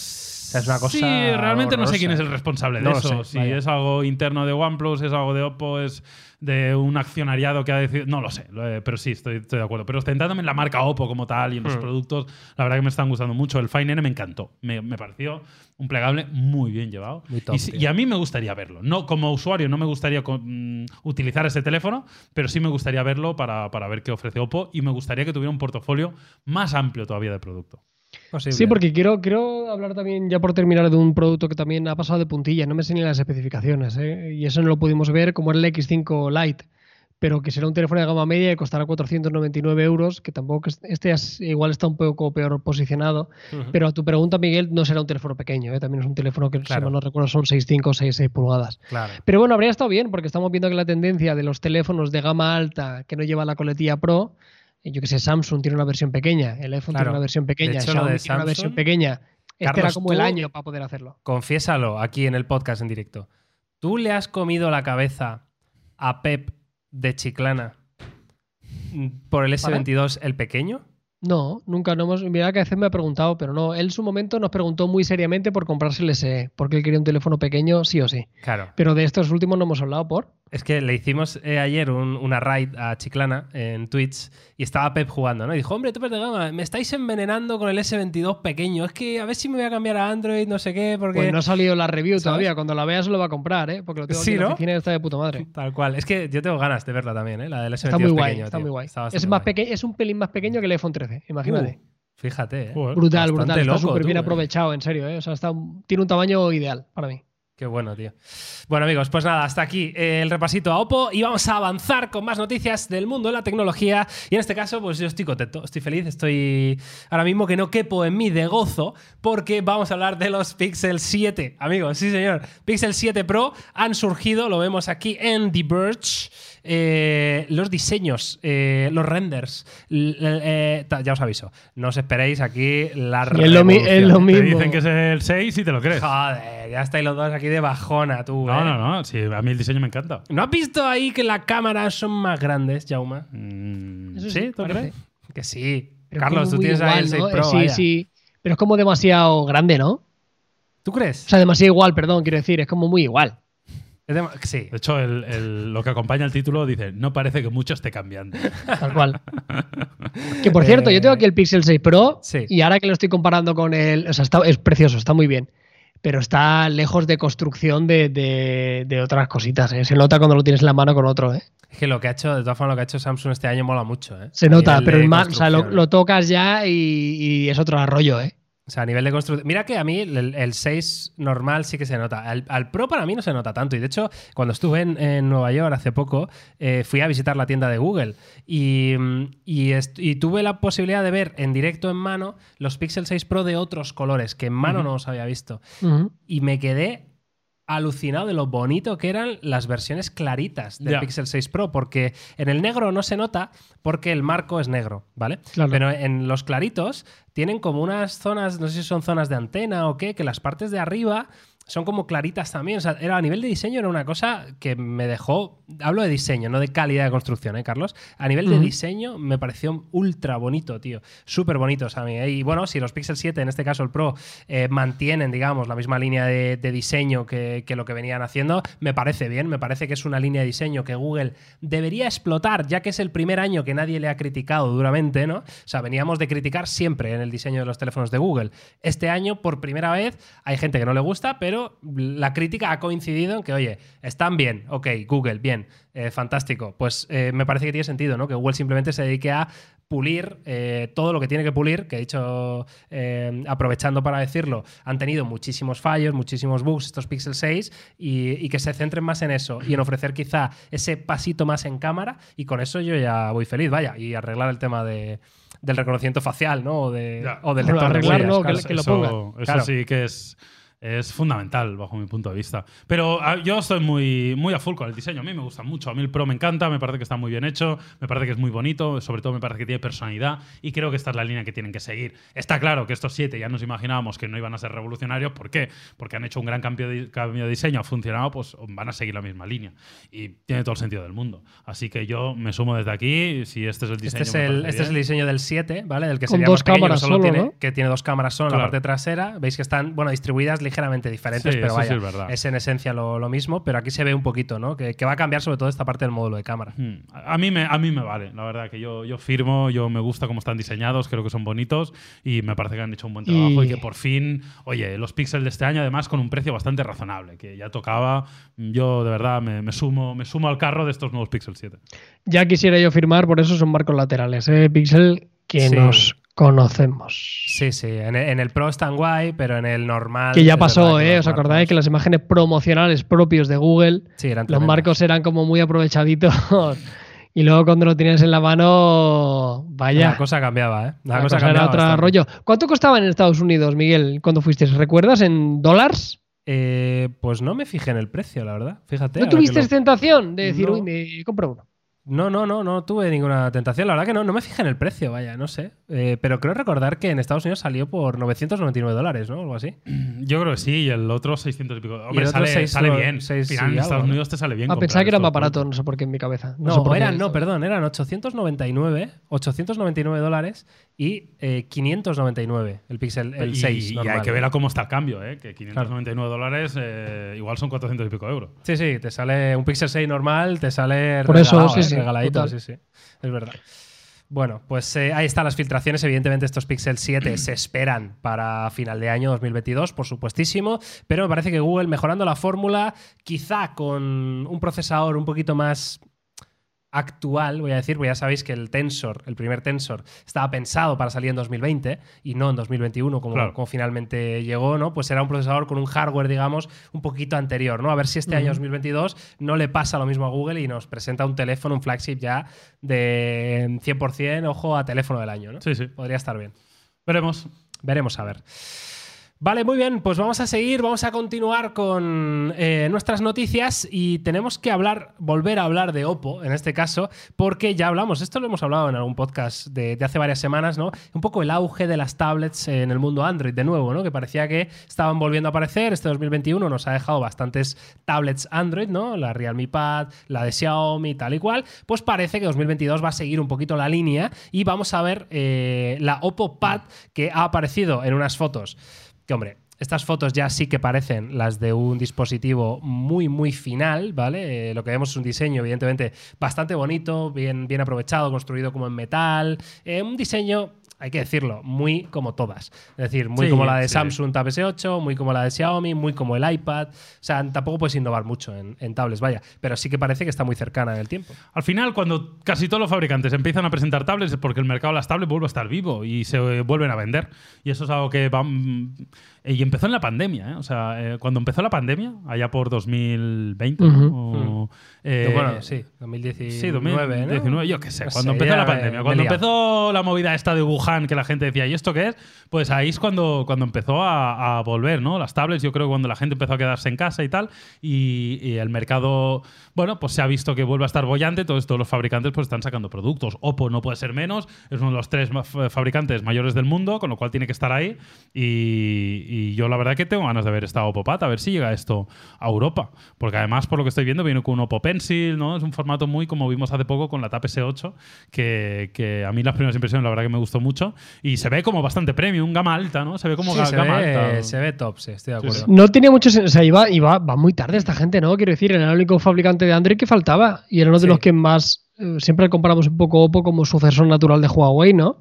Sea, es una cosa. Sí, realmente no sé quién es el responsable de No eso. sé, si vaya. es algo interno de OnePlus, es algo de Oppo, es de un accionariado que ha decidido. No lo sé, eh, pero sí, estoy, estoy de acuerdo. Pero centrándome en la marca Oppo como tal y en los Hmm. productos, la verdad que me están gustando mucho. El Fine N me encantó. Me, me pareció un plegable muy bien llevado. Muy top, y, a mí me gustaría verlo. No como usuario, no me gustaría mm, utilizar este teléfono, pero sí me gustaría verlo para, para ver qué ofrece Oppo y me gustaría que tuviera un portafolio más amplio todavía de producto. Posible. Sí, porque quiero, quiero hablar también, ya por terminar, de un producto que también ha pasado de puntilla. No me sé ni las especificaciones, ¿eh? y eso no lo pudimos ver como era el X5 Lite, pero que será un teléfono de gama media y costará 499 euros, que tampoco es- este es- igual está un poco peor posicionado. Pero a tu pregunta, Miguel, no será un teléfono pequeño, ¿eh? también es un teléfono que, Claro. si mal no recuerdo, son 6,5 o 6,6 pulgadas. Claro. Pero bueno, habría estado bien, porque estamos viendo que la tendencia de los teléfonos de gama alta que no llevan la coletilla Pro, yo que sé, Samsung tiene una versión pequeña, el iPhone Claro. tiene una versión pequeña, hecho, Xiaomi de tiene una versión Samsung- pequeña. Este era como el año para poder hacerlo. Confiésalo aquí en el podcast en directo. ¿Tú le has comido la cabeza a Pep de Chiclana por el S22 el pequeño? No, nunca no hemos. Mira que a veces me ha preguntado, pero no. Él en su momento nos preguntó muy seriamente por comprarse el SE, porque él quería un teléfono pequeño sí o sí. Claro. Pero de estos últimos no hemos hablado por. Es que le hicimos eh, ayer un- una raid a Chiclana en Twitch y estaba Pep jugando, ¿no? Y dijo, hombre, topes de gama, me estáis envenenando con el S22 pequeño. Es que a ver si me voy a cambiar a Android, no sé qué, porque... Pues no ha salido la review ¿Sabes? todavía. Cuando la veas lo va a comprar, ¿eh? Porque lo tengo Sí, aquí en la ¿no? oficina y está de puta madre. Tal cual. Es que yo tengo ganas de verla también, ¿eh? La del S22 Está muy guay, pequeño, está tío. muy guay. Está Es, más guay. es un pelín más pequeño que el iPhone 13, imagínate. Uh, fíjate, ¿eh? Joder. brutal, brutal. Está súper bien ¿eh? aprovechado, en serio, ¿eh? O sea, está, tiene un tamaño ideal para mí. Qué bueno, tío. Bueno, amigos, pues nada, hasta aquí eh, el repasito a Oppo y vamos a avanzar con más noticias del mundo de la tecnología. Y en este caso, pues yo estoy contento, estoy feliz, estoy ahora mismo que no quepo en mí de gozo porque vamos a hablar de los Pixel 7. Amigos, sí, señor. Pixel 7 Pro han surgido, lo vemos aquí en The Verge. Eh, los diseños, eh, los renders, eh, ya os aviso, no os esperéis aquí la Y es lo, es lo. Te mismo. dicen que es el 6 y te lo crees. Joder, ya estáis los dos aquí de bajona, tú. No, ¿eh? no, no. Sí, a mí el diseño me encanta. ¿No has visto ahí que las cámaras son más grandes, Jauma? Mm, ¿Sí? sí, ¿Tú parece. crees? Que sí. Pero Carlos, tú tienes ahí igual, el 6 ¿no? Pro. Sí, vaya. sí. Pero es como demasiado grande, ¿no? ¿Tú crees? O sea, demasiado igual, perdón, quiero decir. Es como muy igual. Es dema- sí. De hecho, el- el- lo que acompaña el título dice: No parece que mucho esté cambiando. Tal cual. que por cierto, yo tengo aquí el Pixel 6 Pro Sí. y ahora que lo estoy comparando con el. O sea, está, es precioso, está muy bien. Pero está lejos de construcción de, de- de otras cositas. ¿eh? Se nota cuando lo tienes en la mano con otro. ¿eh? Es que lo que ha hecho, de todas formas, lo que ha hecho Samsung este año mola mucho, ¿eh? Se nota, pero de o sea, lo, tocas ya y, y es otro rollo, ¿eh? O sea, a nivel de construcción. Mira que a mí el, el 6 normal sí que se nota. Al, al Pro para mí no se nota tanto. Y de hecho, cuando estuve en, en Nueva York hace poco, eh, fui a visitar la tienda de Google y, y, tuve la posibilidad de ver en directo en mano los Pixel 6 Pro de otros colores que en mano no los había visto. Y me quedé alucinado de lo bonito que eran las versiones claritas del. Pixel 6 Pro, porque en el negro no se nota porque el marco es negro, ¿vale? Claro. Pero en los claritos tienen como unas zonas, no sé si son zonas de antena o qué, que las partes de arriba son como claritas también. O sea, era, a nivel de diseño era una cosa que me dejó. Hablo de diseño, no de calidad de construcción, ¿eh, Carlos? A nivel de diseño me pareció ultra bonito, tío. Súper bonitos a mí. Y bueno, si los Pixel 7, en este caso el Pro, eh, mantienen, digamos, la misma línea de, de diseño que, que lo que venían haciendo, me parece bien. Me parece que es una línea de diseño que Google debería explotar, ya que es el primer año que nadie le ha criticado duramente, ¿no? O sea, veníamos de criticar siempre en el diseño de los teléfonos de Google. Este año, por primera vez, hay gente que no le gusta, pero la crítica ha coincidido en que, oye, están bien, ok, Google, bien, eh, fantástico. Pues eh, me parece que tiene sentido, ¿no? Que Google simplemente se dedique a pulir eh, todo lo que tiene que pulir, que he dicho, eh, aprovechando para decirlo, han tenido muchísimos fallos, muchísimos bugs estos Pixel 6 y, y que se centren más en eso y en ofrecer quizá ese pasito más en cámara y con eso yo ya voy feliz, vaya, y arreglar el tema de, del reconocimiento facial, ¿no? O, de, o del lector de huellas, que lo eso, ponga. eso Claro. sí que es, es fundamental bajo mi punto de vista. Pero ah, yo estoy muy, muy a full con el diseño. A mí me gusta mucho. A mí el Pro me encanta, me parece que está muy bien hecho, me parece que es muy bonito, sobre todo me parece que tiene personalidad y creo que esta es la línea que tienen que seguir. Está claro que estos siete ya nos imaginábamos que no iban a ser revolucionarios. ¿Por qué? Porque han hecho un gran cambio de, cambio de diseño, ha funcionado, pues van a seguir la misma línea. Y tiene todo el sentido del mundo. Así que yo me sumo desde aquí. Si este es el diseño. Este es el, este es el diseño del 7, ¿vale? Del que Con sería dos más pequeño, cámaras solo solo, tiene, ¿no? que tiene dos cámaras solo en Claro. la parte trasera. Veis que están, bueno, distribuidas ligeramente diferentes, Sí, pero sí vaya, es en esencia lo, lo mismo, pero aquí se ve un poquito, ¿no? Que, que va a cambiar sobre todo esta parte del módulo de cámara. Hmm. A a mí, me, a mí me vale, la verdad, que yo, yo firmo, yo me gusta cómo están diseñados, creo que son bonitos y me parece que han hecho un buen trabajo y, Y- que por fin, oye, los píxeles de este año además con un precio bastante razonable, que ya tocaba, yo de verdad me, me sumo, me sumo al carro de estos nuevos Pixel 7. Ya quisiera yo firmar, por eso son marcos laterales, ¿eh? Pixel que Sí. nos conocemos. Sí, sí. En el, en el Pro están guay, pero en el normal. Que ya pasó, ¿eh? ¿Os acordáis que las imágenes promocionales propios de Google, Sí, eran los marcos eran como muy aprovechaditos? y luego cuando lo tenías en la mano, vaya. La cosa cambiaba, ¿eh? La, la cosa, cosa era cambiaba. otro bastante. rollo. ¿Cuánto costaban en Estados Unidos, Miguel, cuando fuiste? ¿Recuerdas en dólares? Eh, pues no me fijé en el precio, la verdad. Fíjate. ¿No tuviste lo- tentación de decir, No. uy, me compro uno? No, no, no, no tuve ninguna tentación. La verdad que no, no me fijé en el precio, vaya, no sé. Eh, pero creo recordar que en Estados Unidos salió por 999 dólares, ¿no? Algo así. Yo creo que sí, y el otro 600 y pico. Hombre, el otro sale, bien. final, en Estados algo, ¿no? Unidos te sale bien. Ah, pensaba que era más barato, no sé por qué en mi cabeza. No, sé por qué. eran, no, perdón, eran 899, 899 dólares y eh, 599 el Pixel, el y, 6 y hay que ver a cómo está el cambio, ¿eh? que 599 dólares eh, igual son 400 y pico euros. Sí, sí, te sale un Pixel 6 normal, te sale Por eso, sí, ¿eh? sí, regaladito, sí. Es verdad. Bueno, pues eh, ahí están las filtraciones. Evidentemente, estos Pixel 7 se esperan para final de año 2022, por supuestísimo. Pero me parece que Google, mejorando la fórmula, quizá con un procesador un poquito más actual, voy a decir, porque ya sabéis que el Tensor, el primer Tensor, estaba pensado para salir en 2020 y no en 2021 como, Claro. como finalmente llegó, ¿no? Pues era un procesador con un hardware, digamos, un poquito anterior, ¿no? A ver si este año 2022 no le pasa lo mismo a Google y nos presenta un teléfono, un flagship ya de 100%, ojo, a teléfono del año, ¿no? Sí, sí. Podría estar bien. Veremos. Veremos a ver. Vale, muy bien, pues vamos a seguir, vamos a continuar con eh, nuestras noticias y tenemos que hablar, volver a hablar de Oppo en este caso, porque ya hablamos, esto lo hemos hablado en algún podcast de, hace varias semanas, ¿no? Un poco el auge de las tablets en el mundo Android de nuevo, ¿no? Que parecía que estaban volviendo a aparecer, este 2021 nos ha dejado bastantes tablets Android, ¿no? La Realme Pad, la de Xiaomi, tal y cual, pues parece que 2022 va a seguir un poquito la línea y vamos a ver eh, la Oppo Pad que ha aparecido en unas fotos que hombre, estas fotos ya sí que parecen las de un dispositivo muy, muy final, ¿vale? Eh, lo que vemos es un diseño, evidentemente, bastante bonito, bien, bien aprovechado, construido como en metal. Eh, un diseño, hay que decirlo, muy como todas. Es decir, muy Sí, como la de sí. Samsung Tab S8, muy como la de Xiaomi, muy como el iPad. O sea, tampoco puedes innovar mucho en, en tablets, vaya. Pero sí que parece que está muy cercana en el tiempo. Al final, cuando casi todos los fabricantes empiezan a presentar tablets es porque el mercado de las tablets vuelve a estar vivo y se eh, vuelven a vender. Y eso es algo que va... mm, Y empezó en la pandemia, ¿eh? O sea, eh, cuando empezó la pandemia, allá por 2020, ¿no? Ujú. O, eh, bueno, sí, 2019, Sí, 2019, ¿no? yo qué sé, No cuando sé, empezó la pandemia, me cuando empezó la movida esta de Wuhan, que la gente decía, ¿y esto qué es? Pues ahí es cuando, cuando empezó a, volver, ¿no? Las tablets, yo creo que cuando la gente empezó a quedarse en casa y tal, y, el mercado, bueno, pues se ha visto que vuelve a estar bollante, entonces todos los fabricantes pues están sacando productos. Oppo no puede ser menos, es uno de los tres f- fabricantes mayores del mundo, con lo cual tiene que estar ahí, y, yo la verdad que tengo ganas de ver esta Oppo Pad, a ver si llega esto a Europa, porque además, por lo que estoy viendo, viene con un Oppo Pencil, ¿no? Es un formato muy como vimos hace poco con la Tab S8, que, que a mí las primeras impresiones la verdad que me gustó mucho, y se ve como bastante premium, gama alta, ¿no? Se ve como Sí, ga- se, gama ve, alta. se ve top, sí, estoy de acuerdo. sí. No tenía mucho sen- O sea, iba, iba, va muy tarde esta gente, ¿no? Quiero decir, era el único fabricante de Android que faltaba. Y era uno de Sí. los que más. eh, siempre comparamos un poco Oppo como sucesor natural de Huawei, ¿no?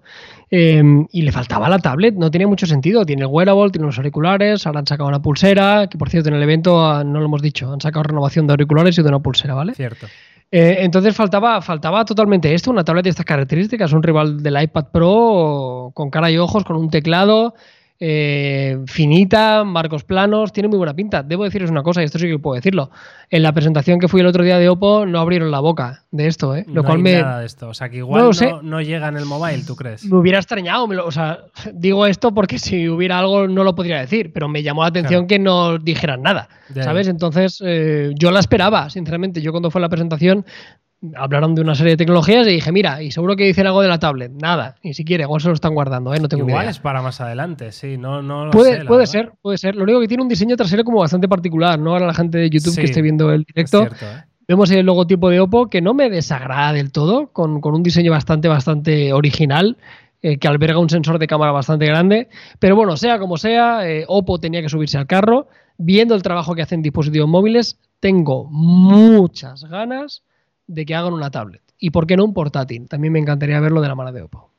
Eh, y le faltaba la tablet, no tenía mucho sentido. Tiene el wearable, tiene los auriculares, ahora han sacado una pulsera, que por cierto en el evento ah, no lo hemos dicho, han sacado renovación de auriculares y de una pulsera, ¿vale? Cierto. Eh, entonces faltaba, faltaba totalmente esto, una tablet de estas características, un rival del iPad Pro con cara y ojos, con un teclado, eh, finita, marcos planos, tiene muy buena pinta. Debo deciros una cosa, y esto sí que puedo decirlo. En la presentación que fui el otro día de Oppo no abrieron la boca de esto, ¿eh? Lo no cual hay me, nada de esto. O sea, que igual No no, lo sé. no llega en el mobile, ¿tú crees? me hubiera extrañado. me lo- o sea, digo esto porque si hubiera algo no lo podría decir, pero me llamó la atención Claro. que no dijeran nada. ¿Sabes? Entonces, eh, yo la esperaba, sinceramente. Yo cuando fue la presentación hablaron de una serie de tecnologías y dije, mira, y seguro que dicen algo de la tablet. Nada, ni siquiera, igual se lo están guardando, ¿eh? No tengo Igual idea. es para más adelante, sí, no, no lo Puede, sé, puede verdad. ser, puede ser. Lo único que tiene un diseño trasero como bastante particular, ¿no? Ahora la gente de YouTube Sí, que esté viendo el Es directo, cierto, ¿eh? vemos el logotipo de Oppo que no me desagrada del todo, con, con un diseño bastante, bastante original, eh, que alberga un sensor de cámara bastante grande. Pero bueno, sea como sea, eh, Oppo tenía que subirse al carro. Viendo el trabajo que hacen dispositivos móviles, tengo muchas ganas de que hagan una tablet. Y por qué no un portátil. También me encantaría verlo de la mano de Oppo.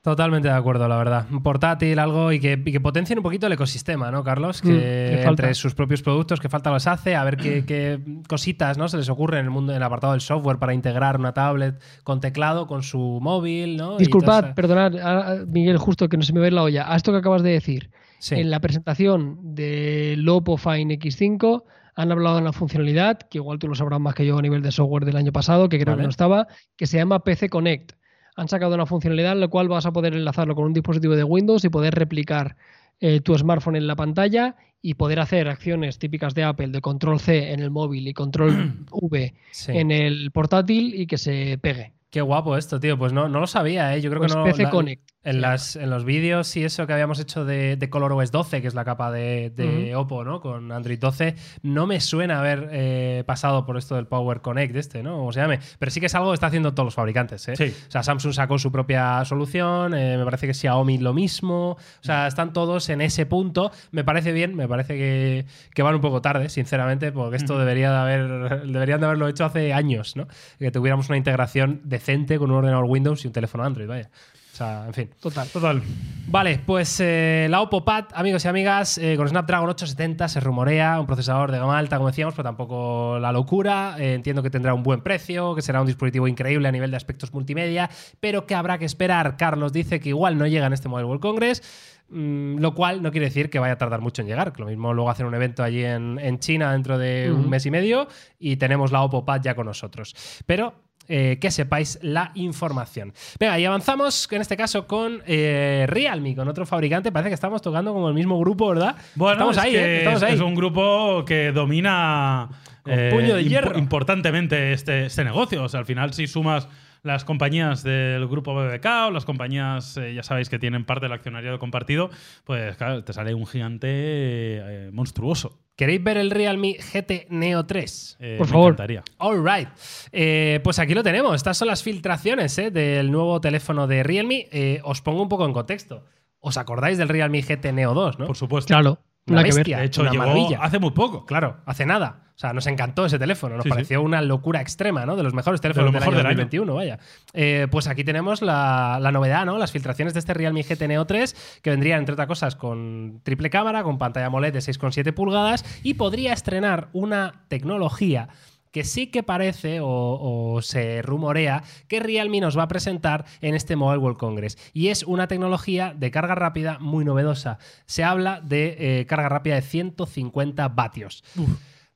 Totalmente de acuerdo, la verdad. Un portátil, algo y que, y que potencien un poquito el ecosistema, ¿no, Carlos? Mm, Que entre sus propios productos, que falta los hace, a ver qué, qué cositas ¿no? se les ocurre en el mundo, en el apartado del software para integrar una tablet con teclado, con su móvil, ¿no? Disculpad, esa- perdonad, ah, Miguel, justo que no se me ve la olla. A esto que acabas de decir, Sí. en la presentación del Oppo Fine X5 han hablado de una funcionalidad, que igual tú lo sabrás más que yo a nivel de software del año pasado, que creo Vale. que no estaba, que se llama PC Connect. Han sacado una funcionalidad en la cual vas a poder enlazarlo con un dispositivo de Windows y poder replicar eh, tu smartphone en la pantalla y poder hacer acciones típicas de Apple de control C en el móvil y control V Sí. en el portátil y que se pegue. Qué guapo esto, tío. Pues no, no lo sabía, ¿eh? Yo creo Pues que no. PC la- Connect. En, las, en los vídeos y eso que habíamos hecho de, de ColorOS 12, que es la capa de, de Oppo, ¿no? Con Android 12, no me suena haber eh, pasado por esto del Power Connect este, ¿no? O se llame. Pero sí que es algo que está haciendo todos los fabricantes, ¿eh? Sí. O sea, Samsung sacó su propia solución, eh, me parece que Xiaomi lo mismo. O sea, están todos en ese punto. Me parece bien, me parece que, que van un poco tarde, sinceramente, porque esto debería de haber, deberían de haberlo hecho hace años, ¿no? Que tuviéramos una integración decente con un ordenador Windows y un teléfono Android, vaya. O sea, en fin. Total. Total. Vale, pues eh, la Oppo Pad, amigos y amigas, eh, con Snapdragon 870 se rumorea, un procesador de gama alta, como decíamos, pero tampoco la locura. Eh, entiendo que tendrá un buen precio, que será un dispositivo increíble a nivel de aspectos multimedia, pero que habrá que esperar. Carlos dice que igual no llega en este Mobile World Congress. mm, lo cual no quiere decir que vaya a tardar mucho en llegar. Que lo mismo luego hacen un evento allí en, en China dentro de un mes y medio y tenemos la Oppo Pad ya con nosotros. Pero eh, que sepáis la información. Venga, y avanzamos en este caso con eh, Realme, con otro fabricante. Parece que estamos tocando como el mismo grupo, ¿verdad? Bueno, estamos es ahí, que ¿eh? Estamos es, ahí. es un grupo que domina Con puño de hierro. importantemente este, este negocio. O sea, al final, si sumas las compañías del grupo BBK o las compañías, eh, ya sabéis, que tienen parte del accionariado compartido, pues claro, te sale un gigante eh, monstruoso. ¿Queréis ver el Realme GT Neo 3? Eh, Por me favor. encantaría. All right. Eh, pues aquí lo tenemos. Estas son las filtraciones eh, del nuevo teléfono de Realme. Eh, os pongo un poco en contexto. ¿Os acordáis del Realme GT Neo 2, no? Por supuesto. Claro. Una Nada que ver. bestia. De hecho, una llegó maravilla. hace muy poco. Claro, hace nada. O sea, nos encantó ese teléfono. Nos Sí, sí. pareció una locura extrema, ¿no? De los mejores teléfonos lo del mejor año del año. 2021, vaya. Eh, pues aquí tenemos la, la novedad, ¿no? Las filtraciones de este Realme GT Neo 3, que vendrían, entre otras cosas, con triple cámara, con pantalla AMOLED de 6,7 pulgadas y podría estrenar una tecnología que sí que parece o, o se rumorea que Realme nos va a presentar en este Mobile World Congress. Y es una tecnología de carga rápida muy novedosa. Se habla de eh, carga rápida de 150 vatios.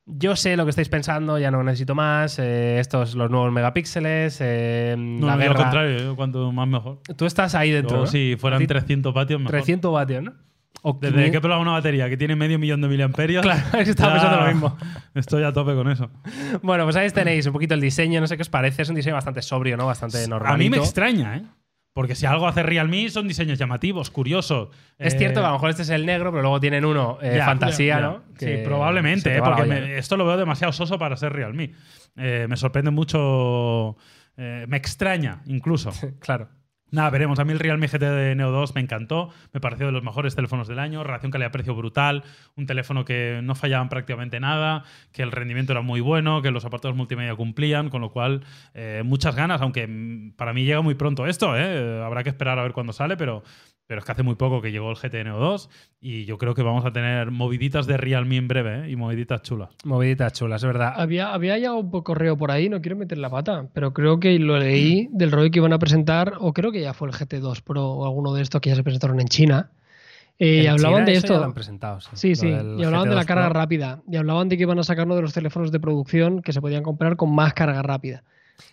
Yo sé lo que estáis pensando, ya no necesito más. eh, estos los nuevos megapíxeles, eh, No, la no, yo guerra. al contrario, cuanto más mejor. Tú estás ahí dentro. Yo, ¿no? Si fueran ti- 300 vatios, mejor. 300 vatios, ¿no? O Desde 500. que he probado una batería que tiene medio millón de miliamperios. Claro, es que estaba pensando lo mismo. Estoy a tope con eso. Bueno, pues ahí tenéis un poquito el diseño, no sé qué os parece. Es un diseño bastante sobrio, ¿no? Bastante normal. A mí me extraña, ¿eh? Porque si algo hace Realme son diseños llamativos, curiosos. Es Eh, cierto que a lo mejor este es el negro, pero luego tienen uno eh, ya, fantasía, ya, ¿no? Que sí, probablemente, te ¿eh? porque esto lo veo demasiado soso para ser Realme. Eh, me sorprende mucho. eh, me extraña, incluso. Claro. Nada, veremos. A mí el Realme GT de Neo 2 me encantó. Me pareció de los mejores teléfonos del año. Relación calidad-precio brutal. Un teléfono que no fallaban prácticamente nada. Que el rendimiento era muy bueno. Que los apartados multimedia cumplían. Con lo cual, eh, muchas ganas. Aunque para mí llega muy pronto esto. ¿eh? Habrá que esperar a ver cuándo sale. Pero, pero es que hace muy poco que llegó el GT Neo 2. Y yo creo que vamos a tener moviditas de Realme en breve. ¿eh? Y moviditas chulas. Moviditas chulas, es verdad. Había, había ya un poco correo por ahí, no quiero meter la pata, pero creo que lo leí del rollo que iban a presentar, o creo que ya fue el GT2 Pro o alguno de estos que ya se presentaron en China. Eh, y hablaban China de esto. lo han presentado, sí. Sí, Y hablaban de la GT2 carga Pro. rápida. Y hablaban de que iban a sacar uno de los teléfonos de producción que se podían comprar con más carga rápida.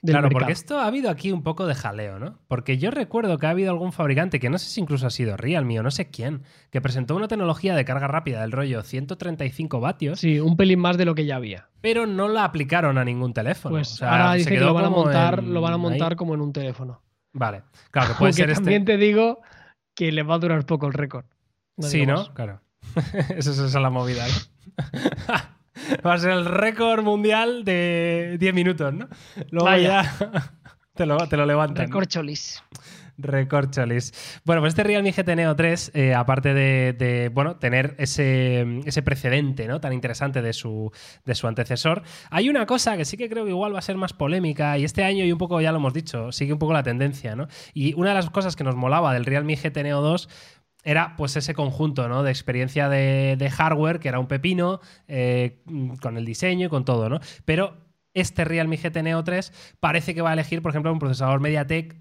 Claro, mercado. porque esto ha habido aquí un poco de jaleo, ¿no? Porque yo recuerdo que ha habido algún fabricante, que no sé si incluso ha sido Realme o no sé quién, que presentó una tecnología de carga rápida del rollo 135 vatios, Sí, un pelín más de lo que ya había. pero no la aplicaron a ningún teléfono. Pues O sea, ahora se dice que quedó lo van a montar, en- lo van a ahí. montar como en un teléfono. Vale. Claro, que puede Aunque ser este. también te digo que le va a durar poco el récord. No sí, ¿no? Claro. Esa es la movida. Va a ser el récord mundial de 10 minutos, ¿no? Luego Vaya. ya te lo, te lo levantan. Récord cholis. Recorcholis. Bueno, pues este Realme GT Neo 3, eh, aparte de, de, bueno, tener ese, ese precedente ¿no? tan interesante de su, de su antecesor, hay una cosa que sí que creo que igual va a ser más polémica y este año, y un poco ya lo hemos dicho, sigue un poco la tendencia. ¿no? Y una de las cosas que nos molaba del Realme GT Neo 2 era pues ese conjunto ¿no? de experiencia de, hardware, que era un pepino, eh, con el diseño y con todo, ¿no? Pero este Realme GT Neo 3 parece que va a elegir, por ejemplo, un procesador MediaTek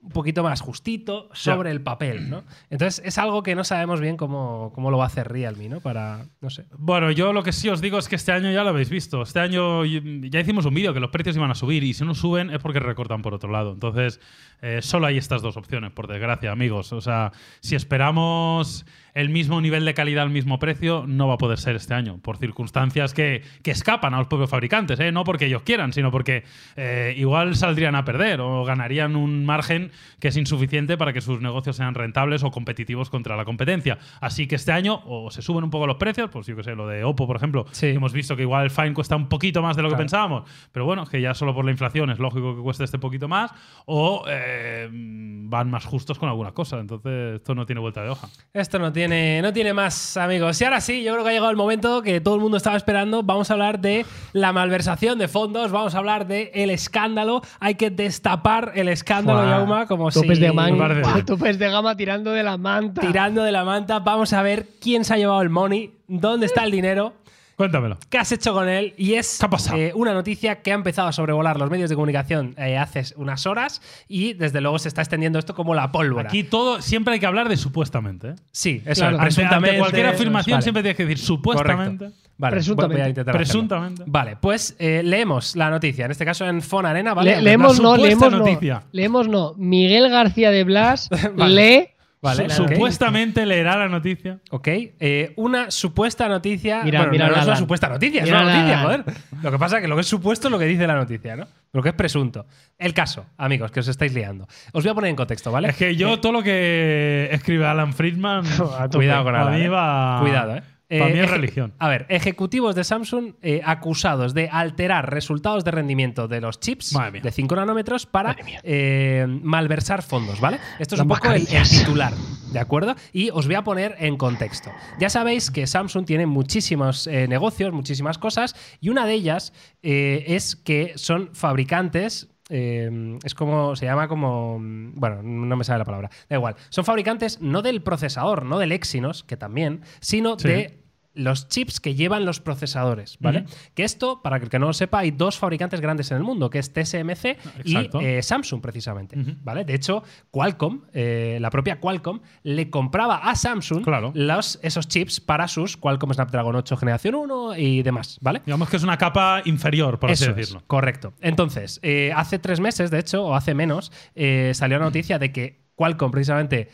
un poquito más justito sobre el papel, ¿no? Entonces es algo que no sabemos bien cómo, cómo lo va a hacer Realme, ¿no? Para, no sé. Bueno, yo lo que sí os digo es que este año ya lo habéis visto. Este año ya hicimos un vídeo que los precios iban a subir y si no suben es porque recortan por otro lado. Entonces, eh, solo hay estas dos opciones, por desgracia, amigos. O sea, si esperamos el mismo nivel de calidad al mismo precio, no va a poder ser este año, por circunstancias que, que escapan a los propios fabricantes, ¿eh? no porque ellos quieran, sino porque eh, igual saldrían a perder o ganarían un margen que es insuficiente para que sus negocios sean rentables o competitivos contra la competencia. Así que este año o se suben un poco los precios, pues yo que sé, lo de Oppo, por ejemplo, Sí. hemos visto que igual el Fine cuesta un poquito más de lo que pensábamos, pero bueno, que ya solo por la inflación es lógico que cueste este poquito más, o eh, van más justos con alguna cosa. Entonces, esto no tiene vuelta de hoja. Esto no tiene, no tiene más, amigos. Y ahora sí, yo creo que ha llegado el momento que todo el mundo estaba esperando. Vamos a hablar de la malversación de fondos, vamos a hablar de el escándalo. Hay que destapar el escándalo, Buah. Como Topes si de, man- topes de gama tirando de la manta. tirando de la manta. Vamos a ver quién se ha llevado el money, dónde está el dinero. Cuéntamelo. ¿Qué has hecho con él? Y es eh, una noticia que ha empezado a sobrevolar los medios de comunicación eh, hace unas horas y desde luego se está extendiendo esto como la pólvora. Aquí todo, siempre hay que hablar de supuestamente. ¿eh? sí, eso Claro. Ante- cualquier afirmación vale. siempre tienes que decir supuestamente. Correcto. Vale, Presuntamente. voy a intentar hacerlo. Presuntamente. Vale, pues eh, leemos la noticia, en este caso en Fon Arena, ¿vale? Le- leemos no, leemos noticia. no. Leemos no. Miguel García de Blas Vale. lee. Vale, Su- ok. Supuestamente leerá la noticia. Ok, eh, una supuesta noticia. Mira, bueno, mira no, no es una supuesta noticia, es una noticia, joder. Lo que pasa es que lo que es supuesto es lo que dice la noticia, ¿no? Lo que es presunto. El caso, amigos, que os estáis liando. Os voy a poner en contexto, ¿vale? Es que yo todo lo que escribe Alan Friedman, A. Cuidado con Alan, mí ¿eh? va- Cuidado, ¿eh? Para Eh, mí es religión. A ver, ejecutivos de Samsung eh, acusados de alterar resultados de rendimiento de los chips de 5 nanómetros para eh, malversar fondos, ¿vale? Esto es Las un poco el, titular, ¿de acuerdo? Y os voy a poner en contexto. Ya sabéis que Samsung tiene muchísimos eh, negocios, muchísimas cosas, y una de ellas eh, es que son fabricantes eh, es como, se llama como, mm, bueno, no me sale la palabra, da igual. Son fabricantes no del procesador, no del Exynos, que también, sino Sí. de los chips que llevan los procesadores, ¿vale? Que esto, para el que no lo sepa, hay dos fabricantes grandes en el mundo, que es TSMC y eh, Samsung, precisamente. ¿vale? De hecho, Qualcomm, eh, la propia Qualcomm, le compraba a Samsung Claro. los, esos chips para sus Qualcomm Snapdragon 8 generación 1 y demás, ¿vale? Digamos que es una capa inferior, por así es, decirlo. correcto. Entonces, eh, hace tres meses, de hecho, o hace menos, salió la noticia de que Qualcomm precisamente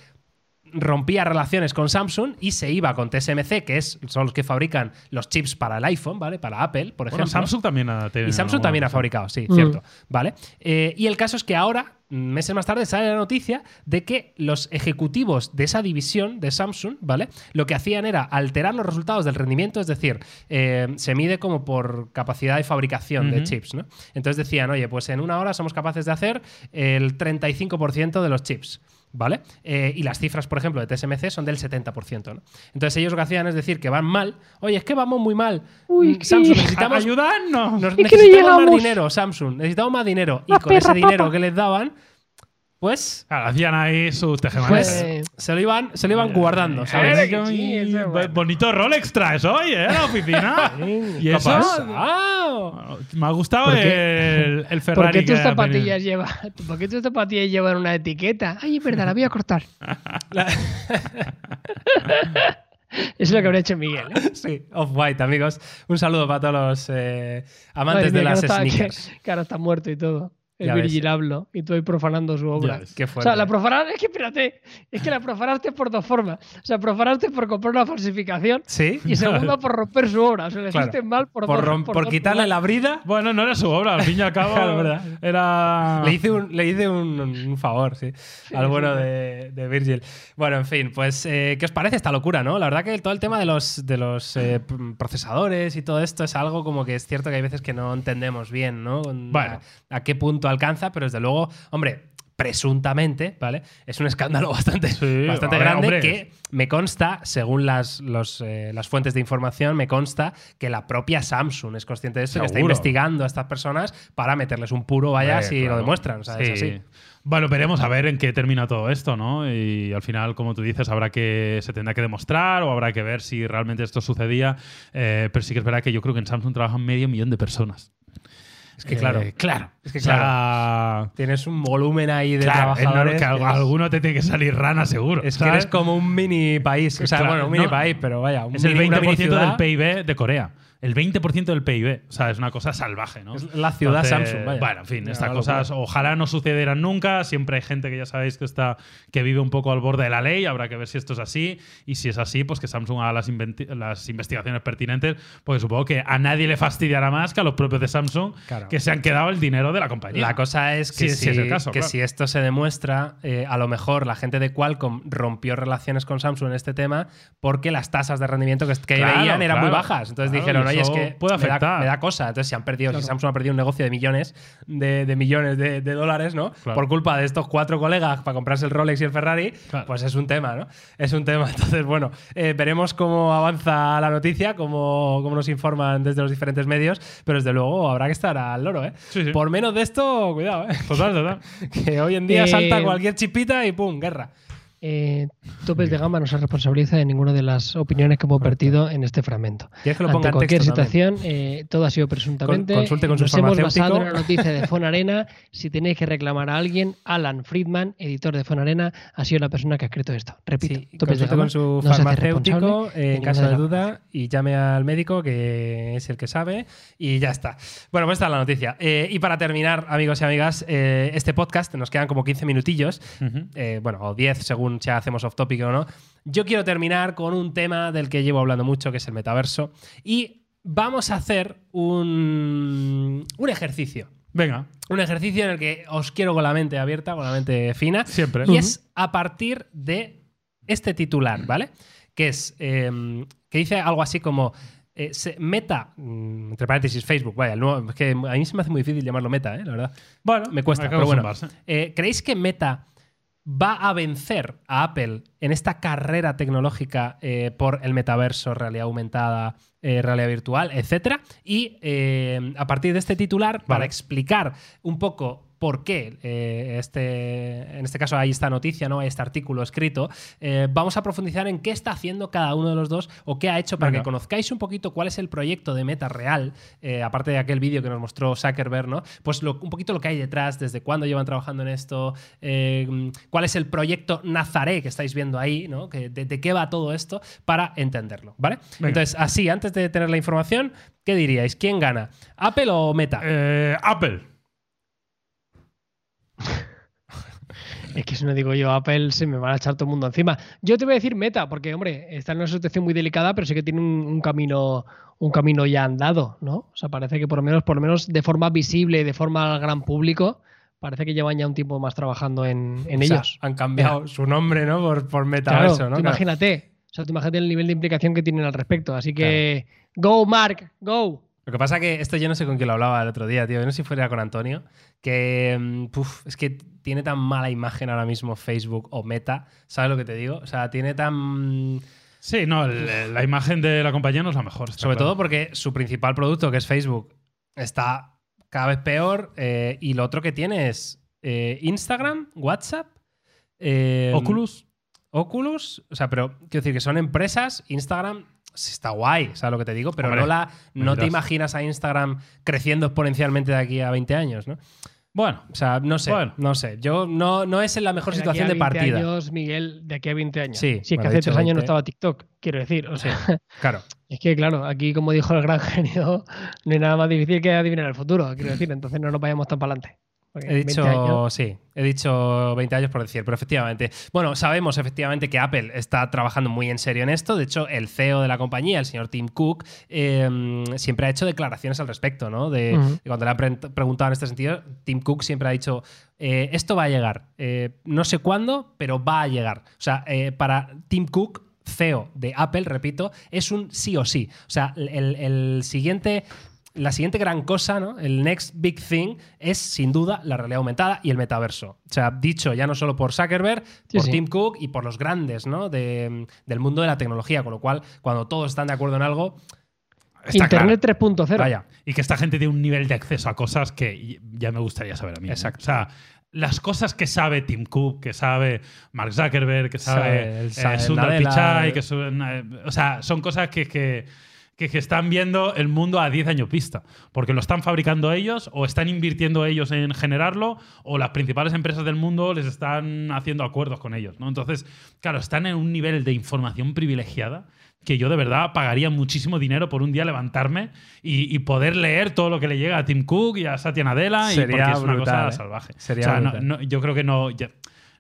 rompía relaciones con Samsung y se iba con TSMC, que es, son los que fabrican los chips para el iPhone, ¿vale? Para Apple, por Bueno, ejemplo. Samsung también ha tenido Y Samsung también ha fabricado, sí, Mm. cierto. ¿Vale? Eh, y el caso es que ahora, meses más tarde, sale la noticia de que los ejecutivos de esa división de Samsung, ¿vale? Lo que hacían era alterar los resultados del rendimiento, es decir, eh, se mide como por capacidad de fabricación de chips, ¿no? Entonces decían, oye, pues en una hora somos capaces de hacer el 35% de los chips. ¿Vale? Eh, y las cifras, por ejemplo, de TSMC son del 70%. ¿no? Entonces ellos lo que hacían es decir que van mal. Oye, es que vamos muy mal. Uy, Mm, Samsung, qué- necesitamos ¡Ayudadnos! nos Es que no necesitamos más dinero, Samsung. Necesitamos más dinero. Y con ese dinero papa. que les daban, pues Claro, hacían ahí sus tejemanejes. Pues, se lo iban, se lo iban guardando, Eh, ¿sabes? que sí, bueno. Bonito Rolex traes hoy, ¿eh? La oficina. y ¿Qué eso. pasa? Me ha gustado ¿Por el, el ¿Por Ferrari. qué tus zapatillas llevan, ¿por qué tus zapatillas llevan una etiqueta? Ay, es verdad, la voy a cortar. Es lo que habría hecho Miguel. ¿eh? Sí, Off-White, amigos. Un saludo para todos los eh, amantes Madre de mía, las que está- sneakers. Que, que ahora está muerto y todo. El Ya ves. Virgil hablo y tú ahí profanando su obra. Ves. Qué O sea, la profanaste, es que espérate, es que la profanaste por dos formas. O sea, profanaste por comprar una falsificación Sí, y segunda por romper su obra. O sea, le Claro. hiciste mal por, por, dos- por dos quitarle la brida. Bueno, no era su obra, al fin y al cabo. Claro. Era. Le hice un, le hice un, un favor, sí, al bueno de, de Virgil. Bueno, en fin, pues, eh, ¿qué os parece esta locura, no? La verdad que todo el tema de los, de los eh, procesadores y todo esto es algo como que es cierto que hay veces que no entendemos bien, ¿no? Con- Bueno. A, a qué punto alcanza, pero desde luego, hombre, presuntamente, ¿vale? Es un escándalo bastante, Sí, bastante ver, grande hombre. que me consta, según las, los, eh, las fuentes de información, me consta que la propia Samsung es consciente de esto y que está investigando a estas personas para meterles un puro, vaya, si claro. lo demuestran. O sea, es Sí. así. Bueno, veremos a ver en qué termina todo esto, ¿no? Y al final, como tú dices, habrá que se tendrá que demostrar o habrá que ver si realmente esto sucedía. Eh, pero sí que es verdad que yo creo que en Samsung trabajan medio millón de personas. Es que claro. Eh, claro. Es que O sea, Tienes un volumen ahí de claro, trabajadores. que alguno te tiene que salir rana seguro. Es que eres como un mini país. O sea, Claro, bueno, un mini no, país, pero vaya. un Es el mini- una 20% mini del. PIB de Corea. El 20% del PIB. O sea, es una cosa salvaje, ¿no? Es la ciudad Samsung, vaya. Bueno, en fin, estas locura. cosas ojalá no sucedieran nunca. Siempre hay gente que ya sabéis que está que vive un poco al borde de la ley. Habrá que ver si esto es así. Y si es así, pues que Samsung haga las, las investigaciones pertinentes. Porque supongo que a nadie le fastidiará más que a los propios de Samsung Claro. que se han quedado el dinero de la compañía. La cosa es que, Sí, si, sí es caso, que claro. si esto se demuestra, eh, a lo mejor la gente de Qualcomm rompió relaciones con Samsung en este tema porque las tasas de rendimiento que, que Claro, veían eran muy bajas. Entonces dijeron, y es que puede me da, afectar. me da cosa. Entonces, si han perdido, Claro. si Samsung ha perdido un negocio de millones de, de millones de, de dólares, ¿no? Claro. Por culpa de estos cuatro colegas para comprarse el Rolex y el Ferrari, Claro. pues es un tema, ¿no? Es un tema. Entonces, bueno, eh, veremos cómo avanza la noticia, cómo, cómo nos informan desde los diferentes medios, pero desde luego habrá que estar al loro, ¿eh? Sí, sí. Por menos de esto, cuidado, ¿eh? Total, total. Que hoy en día Eh, salta cualquier chipita y ¡pum! Guerra. Eh, Topes de Gama no se responsabiliza de ninguna de las opiniones que hemos vertido en este fragmento. ¿Quieres que lo Ante ponga en cualquier situación, eh, todo ha sido presuntamente. Con- consulte con su Nos hemos farmacéutico. basado en una noticia de Fon Arena. Si tenéis que reclamar a alguien, Alan Friedman, editor de Fon Arena, ha sido la persona que ha escrito esto. Repito, Sí, Topes de consulte Gama con su no farmacéutico responsable en caso de duda y llame al médico que es el que sabe y ya está. Bueno, pues esta es la noticia. Eh, y para terminar, amigos y amigas, eh, este podcast, nos quedan como 15 minutillos, eh, bueno, o 10 según si hacemos off topic o no. Yo quiero terminar con un tema del que llevo hablando mucho, que es el metaverso. Y vamos a hacer un, un ejercicio. Venga, Un ejercicio en el que os quiero con la mente abierta, con la mente fina. siempre. Y es a partir de este titular, ¿vale? Que es. eh, que dice algo así como. eh, se- meta, mm, entre paréntesis, Facebook, vaya, nuevo- es que a mí se me hace muy difícil llamarlo Meta, ¿eh? la verdad. Bueno, Me cuesta, pero bueno. Eh, ¿Creéis que Meta va a vencer a Apple en esta carrera tecnológica eh, por el metaverso, realidad aumentada, eh, realidad virtual, etcétera? Y eh, a partir de este titular, para explicar un poco por qué eh, este, en este caso hay esta noticia, ¿no? Hay este artículo escrito. eh, vamos a profundizar en qué está haciendo cada uno de los dos o qué ha hecho para Venga. que conozcáis un poquito cuál es el proyecto de Meta real, eh, aparte de aquel vídeo que nos mostró Zuckerberg, ¿no? Pues lo- un poquito lo que hay detrás, desde cuándo llevan trabajando en esto, cuál es el proyecto Nazaré que estáis viendo ahí, ¿no? Que, de, de qué va todo esto, para entenderlo, ¿vale? Venga. Entonces, así, antes de tener la información, ¿qué diríais? ¿Quién gana? ¿Apple o Meta? Eh, Apple. Es que si no digo yo Apple, se me van a echar todo el mundo encima. Yo te voy a decir Meta, porque, hombre, está en una situación muy delicada, pero sí que tiene un, un camino un camino ya andado, ¿no? O sea, parece que por lo menos, por lo menos de forma visible, de forma al gran público, parece que llevan ya un tiempo más trabajando en, en O sea, ellos. han cambiado su nombre, ¿no? Por, por Claro, metaverso, tú ¿no? Claro. imagínate. O sea, tú imagínate el nivel de implicación que tienen al respecto. Así que, go, Mark, go. Lo que pasa que esto yo no sé con quién lo hablaba el otro día, tío. Yo no sé si fuera con Antonio. Que mm, puf, es que tiene tan mala imagen ahora mismo Facebook o Meta. ¿Sabes lo que te digo? O sea, tiene tan. Sí, no, el- la imagen de la compañía no es la mejor. Sobre claro. todo porque su principal producto, que es Facebook, está cada vez peor. eh, y lo otro que tiene es eh, Instagram, WhatsApp. eh, Oculus. Oculus, o sea, pero quiero decir que son empresas, Instagram está guay, ¿sabes lo que te digo? Pero Hombre, no, la, no te imaginas a Instagram creciendo exponencialmente de aquí a 20 años, ¿no? Bueno, O sea, no sé, Bueno. no sé. Yo no, no es en la mejor De aquí situación a de 20 partida. años, Miguel, de aquí a 20 años. Sí, Si es que hace tres años no 20. estaba TikTok, quiero decir. O Sí, sea, claro. es que, claro, aquí, como dijo el gran genio, no hay nada más difícil que adivinar el futuro, quiero decir. Entonces no nos vayamos tan para adelante. He 20 dicho, sí, he dicho 20 años por decir, pero efectivamente. Bueno, sabemos efectivamente que Apple está trabajando muy en serio en esto. De hecho, el CEO de la compañía, el señor Tim Cook, eh, siempre ha hecho declaraciones al respecto, ¿no? De, cuando le han pre- preguntado en este sentido, Tim Cook siempre ha dicho, eh, esto va a llegar. Eh, no sé cuándo, pero va a llegar. O sea, eh, para Tim Cook, CEO de Apple, repito, es un sí o sí. O sea, el, el siguiente la siguiente gran cosa, ¿no? El next big thing es sin duda la realidad aumentada y el metaverso. O sea, dicho ya no solo por Zuckerberg, Sí, por sí. Tim Cook y por los grandes, ¿no? De- del mundo de la tecnología. Con lo cual, cuando todos están de acuerdo en algo, está Internet 3.0. vaya. Y que esta gente tiene un nivel de acceso a cosas que ya me gustaría saber a mí. ¿no? Exacto. O sea, las cosas que sabe Tim Cook, que sabe Mark Zuckerberg, que Sabe sabe el- eh, sabe Sundar Nadella, Pichai, que son, eh, o sea, son cosas que, que, que, que están viendo el mundo a 10 años vista. Porque lo están fabricando ellos, o están invirtiendo ellos en generarlo, o las principales empresas del mundo les están haciendo acuerdos con ellos. ¿no? Entonces, claro, están en un nivel de información privilegiada que yo de verdad pagaría muchísimo dinero por un día levantarme y, y poder leer todo lo que le llega a Tim Cook y a Satya Nadella y porque es una cosa ¿eh? salvaje. Sería O sea, no- brutal. no- yo creo que no, ya-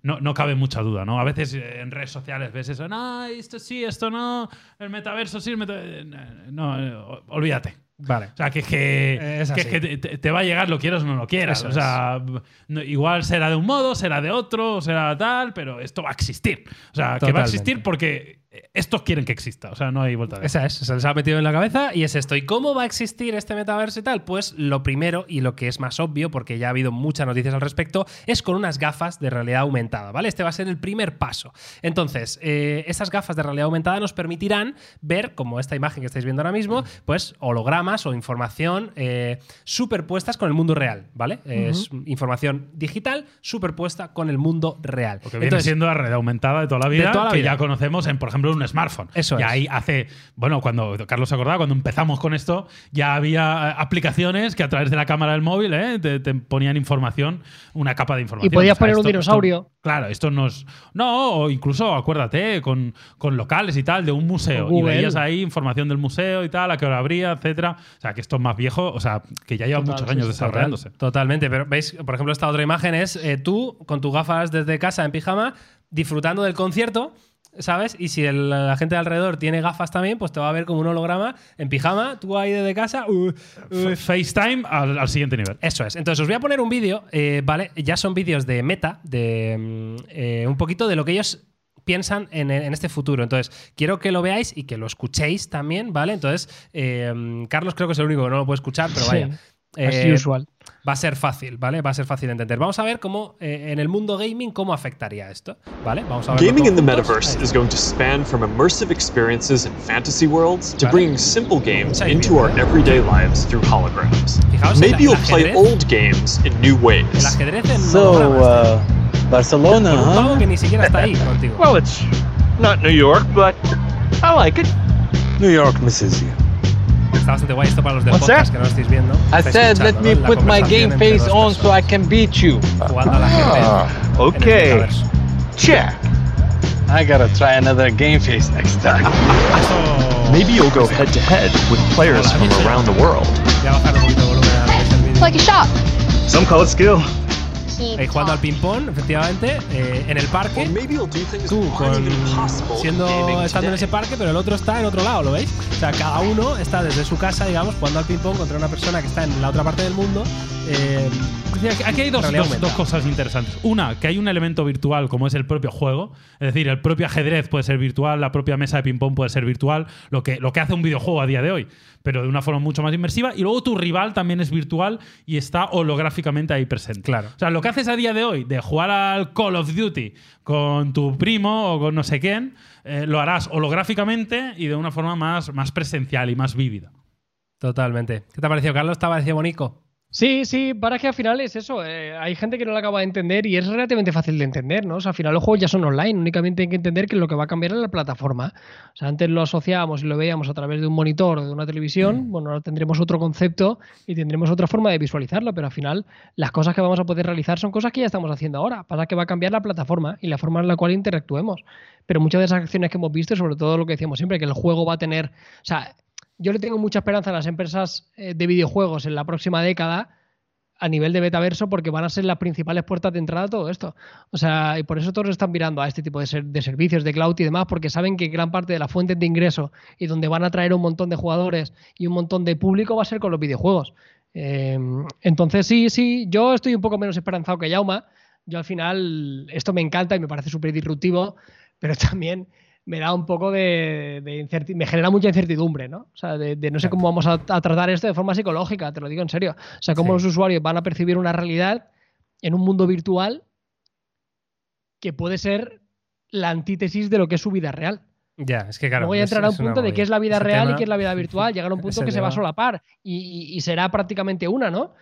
no, no cabe mucha duda, ¿no? A veces eh, en redes sociales ves eso, no, esto sí, esto no, el metaverso sí, el meta- eh, no, eh, olvídate. Vale. O sea, que es que, Es que, es que te, te va a llegar, lo quieras o no lo quieras. Eso o sea, no- igual será de un modo, será de otro, será tal, pero esto va a existir. O sea, que va a existir porque estos quieren que exista. O sea, no hay vuelta de Esa es, se les ha metido en la cabeza y es esto. ¿Y cómo va a existir este metaverso y tal? Pues lo primero y lo que es más obvio, porque ya ha habido muchas noticias al respecto, es con unas gafas de realidad aumentada, ¿vale? Este va a ser el primer paso. Entonces, eh, esas gafas de realidad aumentada nos permitirán ver, como esta imagen que estáis viendo ahora mismo, pues hologramas o información eh, superpuestas con el mundo real, ¿vale? Es información digital superpuesta con el mundo real. Lo que viene Entonces, siendo la realidad aumentada de toda la vida, toda la que vida. ya conocemos en, por ejemplo, un smartphone. Eso y es. ahí hace, bueno, cuando Carlos se acordaba, cuando empezamos con esto, ya había eh, aplicaciones que a través de la cámara del móvil eh, te, te ponían información, una capa de información. Y podías O sea, poner un dinosaurio. esto- claro, esto nos. No, o incluso, acuérdate, con, con locales y tal, de un museo. Y veías ahí información del museo y tal, a qué hora abría, etcétera. O sea, que esto es más viejo, o sea, que ya lleva Total, muchos años sí, desarrollándose. Totalmente, pero veis, por ejemplo, esta otra imagen es eh, tú con tus gafas desde casa en pijama disfrutando del concierto, ¿sabes? Y si el- la gente de alrededor tiene gafas también, pues te va a ver como un holograma en pijama, tú ahí desde casa. uh, uh, FaceTime al, al siguiente nivel. eso es. Entonces os voy a poner un vídeo, eh, ¿vale? Ya son vídeos de Meta, de mm, eh, un poquito de lo que ellos piensan en, en este futuro. Entonces, quiero que lo veáis y que lo escuchéis también, ¿vale? Entonces, eh, Carlos creo que es el único que no lo puede escuchar, pero Sí, vaya. as Eh, usual. Va a ser fácil, ¿vale? Va a ser fácil de entender. Vamos a ver cómo eh, en el mundo gaming cómo afectaría esto, ¿vale? Vamos a ver. Gaming in the metaverse is going to span from immersive experiences in fantasy worlds to Vale. bringing simple games into our everyday lives through holograms. Fijaos Maybe el you'll play ajedrez. old games in new El ways. ajedrez en So, uh, Barcelona, un huh? que ni siquiera está ahí contigo. Well, it's not New York, but I like it. New York misses you. Está bastante guay esto para los del What's podcast that? que no lo estáis viendo. I said, let me La put my game face on so I can beat you. Jugando al ajedrez Ah, en okay. metaverso. Check. I gotta try another game face next time. Eso- Maybe you'll go head to head with players from around the world. Voy a bajar un poquito el volumen a lo que es el vídeo. It's like a shot. Some call it skill. Ahí jugando al ping-pong, efectivamente, eh, en el parque. Tú con siendo estando en ese parque, pero el otro está en otro lado, ¿lo veis? O sea, cada uno está desde su casa, digamos, jugando al ping-pong contra una persona que está en la otra parte del mundo. eh, aquí- Aquí hay dos, dos- cosas interesantes. Una, que hay un elemento virtual como es el propio juego. Es decir, el propio ajedrez puede ser virtual, la propia mesa de ping-pong puede ser virtual, lo que, lo que hace un videojuego a día de hoy, pero de una forma mucho más inmersiva. Y luego tu rival también es virtual y está holográficamente ahí presente. Claro. O sea, lo que haces a día de hoy de jugar al Call of Duty con tu primo o con no sé quién, eh, lo harás holográficamente y de una forma más, más presencial y más vívida. Totalmente. ¿Qué te ha parecido, Carlos? ¿Te ha parecido bonito? Sí, sí, para que al final es eso. eh, hay gente que no lo acaba de entender y es relativamente fácil de entender, ¿no? O sea, al final los juegos ya son online, únicamente hay que entender que lo que va a cambiar es la plataforma. O sea, antes lo asociábamos y lo veíamos a través de un monitor o de una televisión, bueno, ahora tendremos otro concepto y tendremos otra forma de visualizarlo, pero al final las cosas que vamos a poder realizar son cosas que ya estamos haciendo ahora. Pasa que va a cambiar la plataforma y la forma en la cual interactuemos. Pero muchas de esas acciones que hemos visto, sobre todo lo que decíamos siempre, que el juego va a tener. O sea, yo le tengo mucha esperanza a las empresas eh, de videojuegos en la próxima década a nivel de metaverso porque van a ser las principales puertas de entrada a todo esto. O sea, y por eso todos están mirando a este tipo de, ser- de servicios de cloud y demás, porque saben que gran parte de las fuentes de ingreso y donde van a traer un montón de jugadores y un montón de público va a ser con los videojuegos. Eh, entonces, sí, sí, yo estoy un poco menos esperanzado que Yauma. Yo al final, esto me encanta y me parece súper disruptivo, pero también me da un poco de, de me genera mucha incertidumbre, ¿no? O sea, de, de no sé cómo vamos a, a tratar esto de forma psicológica, te lo digo en serio. O sea, cómo Sí. los usuarios van a percibir una realidad en un mundo virtual que puede ser la antítesis de lo que es su vida real. Ya, es que claro. Luego ya es- entrará un punto de qué es la vida. Ese real y qué es la vida virtual. Llegará un punto que se va a solapar y, y- y será prácticamente una, ¿no?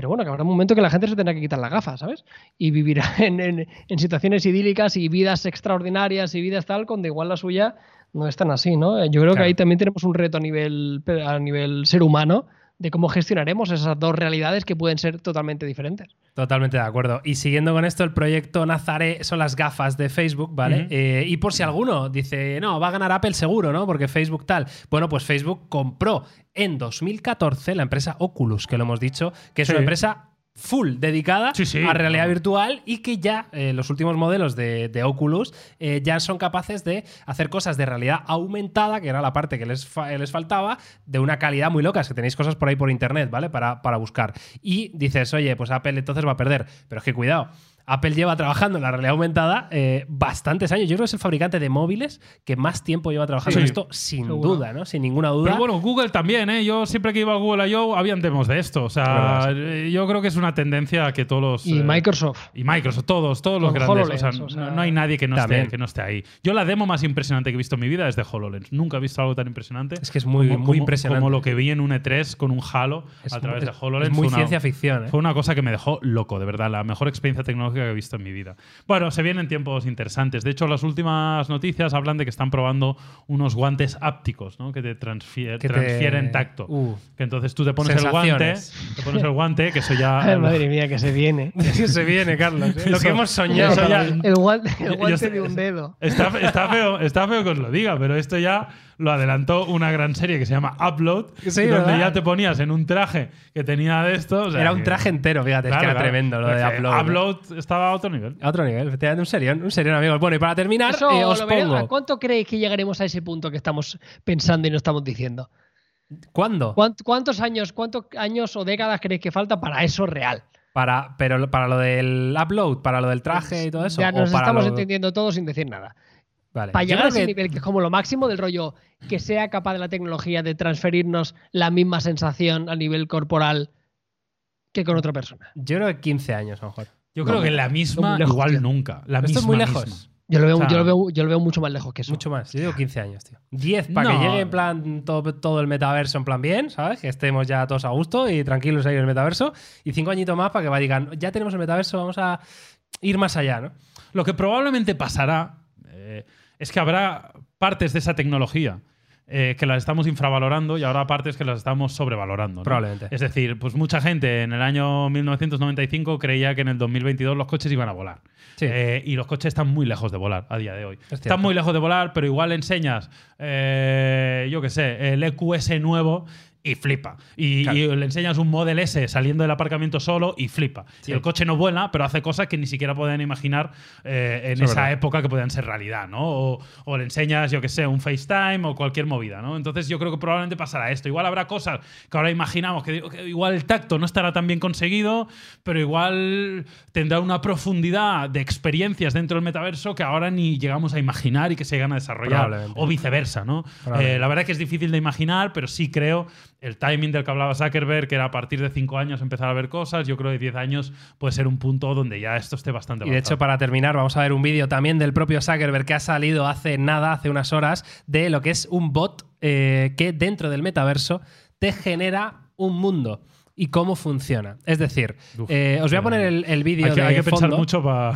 Pero bueno, que habrá un momento que la gente se tendrá que quitar las gafas, ¿sabes? Y vivirá en, en- en situaciones idílicas y vidas extraordinarias y vidas tal, cuando igual la suya no es tan así, ¿no? Yo creo que ahí también tenemos un reto a nivel, a nivel ser humano de cómo gestionaremos esas dos realidades que pueden ser totalmente diferentes. Totalmente de acuerdo. Y siguiendo con esto, el proyecto Nazaré son las gafas de Facebook, ¿vale? Eh, y por si alguno dice, no, va a ganar Apple seguro, ¿no? Porque Facebook tal. Bueno, pues Facebook compró en 2014 la empresa Oculus, que lo hemos dicho, que es Sí. una empresa full dedicada Sí, sí. a realidad virtual y que ya eh, los últimos modelos de, de Oculus eh, ya son capaces de hacer cosas de realidad aumentada, que era la parte que les, fa- les faltaba, de una calidad muy loca. Es que tenéis cosas por ahí por internet, ¿vale? Para, para buscar. Y dices, oye, pues Apple entonces va a perder. Pero es que cuidado. Apple lleva trabajando en la realidad aumentada eh, bastantes años. Yo creo que es el fabricante de móviles que más tiempo lleva trabajando Sí. en esto, sin Seguro. duda, ¿no? Sin ninguna duda. Pero bueno, Google también, ¿eh? Yo siempre que iba a Google I.O. habían demos de esto. O sea, eh, yo creo que es una tendencia que todos los. Y eh, Microsoft. Y Microsoft, todos, todos los grandes. HoloLens, o sea, o sea, no, hay nadie que no, esté, que no esté ahí. Yo la demo más impresionante que he visto en mi vida es de HoloLens. Nunca he visto algo tan impresionante. Es que es muy- muy impresionante. Como lo que vi en un E3 con un Halo es, a través de HoloLens. es muy una- ciencia ficción, ¿eh? Fue una cosa que me dejó loco, de verdad. La mejor experiencia tecnológica que he visto en mi vida. Bueno, se vienen tiempos interesantes. De hecho, las últimas noticias hablan de que están probando unos guantes ápticos, ¿no? Que te transfier- Que te- transfieren tacto. Uh. Que entonces tú te pones el guante, te pones el guante, que eso ya. Ay, madre mía, que se viene. se viene, Carlos. ¿eh? Lo que hemos soñado. eso ya- El guante, el Yo- yo guante sé- de un dedo. Está, está feo, está feo que os lo diga, pero esto ya lo adelantó una gran serie que se llama Upload, Sí, donde ¿verdad? ya te ponías en un traje que tenía de esto. o sea Era un traje entero, fíjate, es que era claro. tremendo lo de Upload. Upload estaba a otro nivel. A otro nivel, efectivamente, un serión, un serión, amigos. Bueno, y para terminar, Eso eh, os veré- ¿A pongo. cuánto creéis que llegaremos a ese punto que estamos pensando y no estamos diciendo? ¿Cuándo? ¿Cuánt- ¿Cuántos años, cuántos años o décadas creéis que falta para eso real? Para, pero para lo del upload, para lo del traje y todo eso. Ya o nos para estamos lo- entendiendo todos sin decir nada. Vale. Para llegar a ese que- nivel que es como lo máximo del rollo, que sea capaz de la tecnología de transferirnos la misma sensación a nivel corporal que con otra persona. Yo creo que 15 años, a lo mejor. Yo No, creo que la misma, lejos, igual tío. nunca. La Esto es muy lejos. misma. Yo lo veo, O sea, yo lo veo, yo lo veo mucho más lejos que eso. Mucho más. Yo digo 15 años, tío. 10 para No. que llegue en plan todo, todo el metaverso en plan bien, ¿sabes? Que estemos ya todos a gusto y tranquilos ahí en el metaverso. Y 5 añitos más para que va digan, ya tenemos el metaverso, vamos a ir más allá, ¿no? Lo que probablemente pasará eh, es que habrá partes de esa tecnología eh, que las estamos infravalorando y habrá partes que las estamos sobrevalorando. ¿no? Probablemente. Es decir, pues mucha gente en el año 1995 creía que en el 2022 los coches iban a volar. Sí. Eh, y los coches están muy lejos de volar a día de hoy. Están muy lejos de volar, pero igual enseñas, eh, yo qué sé, el EQS nuevo y flipa. Y, Claro. y le enseñas un Model S saliendo del aparcamiento solo y flipa. Sí. Y el coche no vuela, pero hace cosas que ni siquiera pueden imaginar eh, en es esa verdad. época que podían ser realidad, ¿no? O, o le enseñas, yo qué sé, un FaceTime o cualquier movida, ¿no? Entonces yo creo que probablemente pasará esto. Igual habrá cosas que ahora imaginamos que, que igual el tacto no estará tan bien conseguido, pero igual tendrá una profundidad de experiencias dentro del metaverso que ahora ni llegamos a imaginar y que se llegan a desarrollar. O viceversa, ¿no? Eh, la verdad que es difícil de imaginar, pero sí creo el timing del que hablaba Zuckerberg, que era a partir de 5 años empezar a ver cosas, yo creo que 10 años puede ser un punto donde ya esto esté bastante Y de avanzado. hecho, para terminar, vamos a ver un vídeo también del propio Zuckerberg que ha salido hace nada, hace unas horas, de lo que es un bot eh, que dentro del metaverso te genera un mundo y cómo funciona. Es decir, Uf, eh, os voy a poner el, el vídeo hay que, de hay que pensar fondo, mucho para...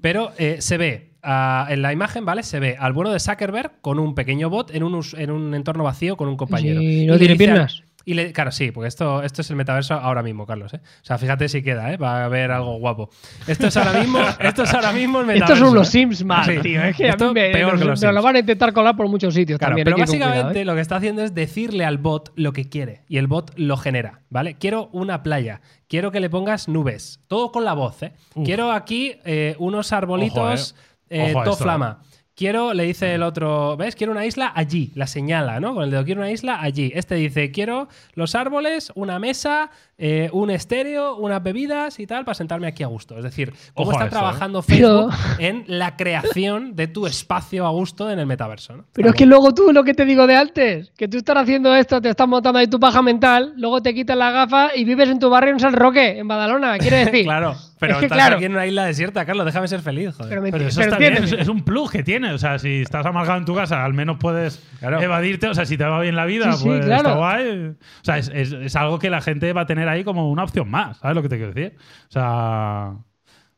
pero eh, se ve ah, en la imagen, ¿vale? Se ve al bueno de Zuckerberg con un pequeño bot en un, en un entorno vacío con un compañero. Sí, Y no tiene dice piernas. Y le- claro, sí, porque esto, esto es el metaverso ahora mismo, Carlos. ¿eh? O sea, fíjate si queda, ¿eh? va a haber algo guapo. Esto es ahora mismo, esto es ahora mismo el metaverso. Estos son los ¿eh? Sims mal, Sí. tío. Es que a Esto mí me, peor que los nos lo van a intentar colar por muchos sitios Claro, también. pero básicamente cuidado, ¿eh? lo que está haciendo es decirle al bot lo que quiere y el bot lo genera, ¿vale? Quiero una playa, quiero que le pongas nubes, todo con la voz, ¿eh? Uf. Quiero aquí eh, unos arbolitos Ojo, todo esto, flama. Quiero, le dice el otro, ¿ves? Quiero una isla allí, la señala, ¿no? Con el dedo, quiero una isla allí. Este dice, quiero los árboles, una mesa, eh, un estéreo, unas bebidas y tal, para sentarme aquí a gusto. Es decir, cómo Ojo está eso, ¿eh? trabajando Pero- Facebook en la creación de tu espacio a gusto en el metaverso, ¿no? Pero es que luego tú, lo que te digo de antes, que tú estás haciendo esto, te estás montando ahí tu paja mental, luego te quitas la gafa y vives en tu barrio en San Roque, en Badalona, quiere decir. Claro, pero Es que estás claro. aquí en una isla desierta, Carlos, déjame ser feliz, joder. Pero, eso pero está bien, es, es un plus que tiene. O sea, si estás amargado en tu casa, al menos puedes Claro. evadirte. O sea, si te va bien la vida, Sí, sí, pues claro. está guay. O sea, es, es- es algo que la gente va a tener ahí como una opción más. ¿Sabes lo que te quiero decir? O sea.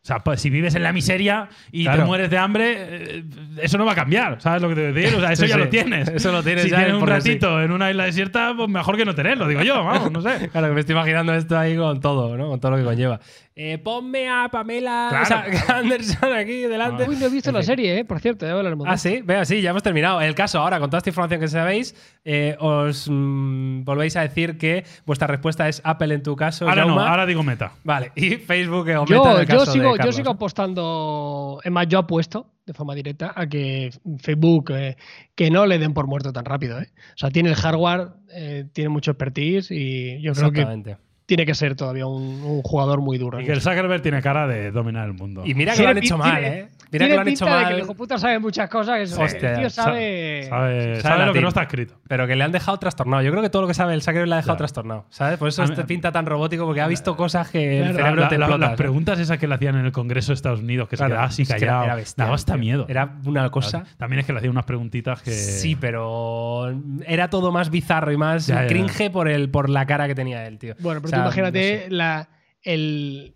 O sea, pues, si vives en la miseria y Claro. te mueres de hambre, eh, eso no va a cambiar, ¿sabes lo que te voy a decir? O sea, eso Sí, ya sí. lo tienes. Eso lo tienes si ya tienes un ratito en una isla desierta, pues mejor que no tenerlo, digo yo, vamos, no sé. Claro, que me estoy imaginando esto ahí con todo, ¿no? Con todo lo que conlleva. Eh, ponme a Pamela Claro, o sea, claro. Anderson aquí delante. Uy, no he visto En la fin. serie, ¿eh? Por cierto, ya hablaremos. Ah, sí, vea, sí, ya hemos terminado. El caso, ahora, con toda esta información que sabéis, eh, os mm, volvéis a decir que vuestra respuesta es Apple en tu caso. Ahora no, ahora digo meta. Vale, y Facebook o Meta Yo, en el yo, caso de sigo, yo sigo apostando. Es más, yo apuesto de forma directa a que Facebook eh, que no le den por muerto tan rápido. ¿eh? O sea, tiene el hardware, eh, tiene mucho expertise y yo creo que Exactamente. Tiene que ser todavía un, un jugador muy duro. Y en que el. Zuckerberg tiene cara de dominar el mundo. Y mira que lo han hecho mal, tiene- ¿eh? Mira que lo han hecho de que mal. el hijo puta sabe muchas cosas. Que eso- Hostia, el tío sa- sabe. sabe, sabe sabe lo que no está escrito. Pero que le han dejado trastornado. Yo creo que todo lo que sabe el Zuckerberg le ha dejado trastornado. ¿Sabes? Por eso este pinta tan robótico, porque ha visto cosas que el Claro. cerebro La- te la- explota. las ¿sabes? preguntas esas que le hacían en el Congreso de Estados Unidos, que Claro, se quedaba así es que era- callado, era bestial, daba hasta tío. miedo. Era una cosa. También es que le hacían unas preguntitas que. Sí, pero era todo más bizarro y más Ya, ya, ya. cringe por, el, por la cara que tenía él, tío. Bueno, pero O sea, tú imagínate no sé. la, el,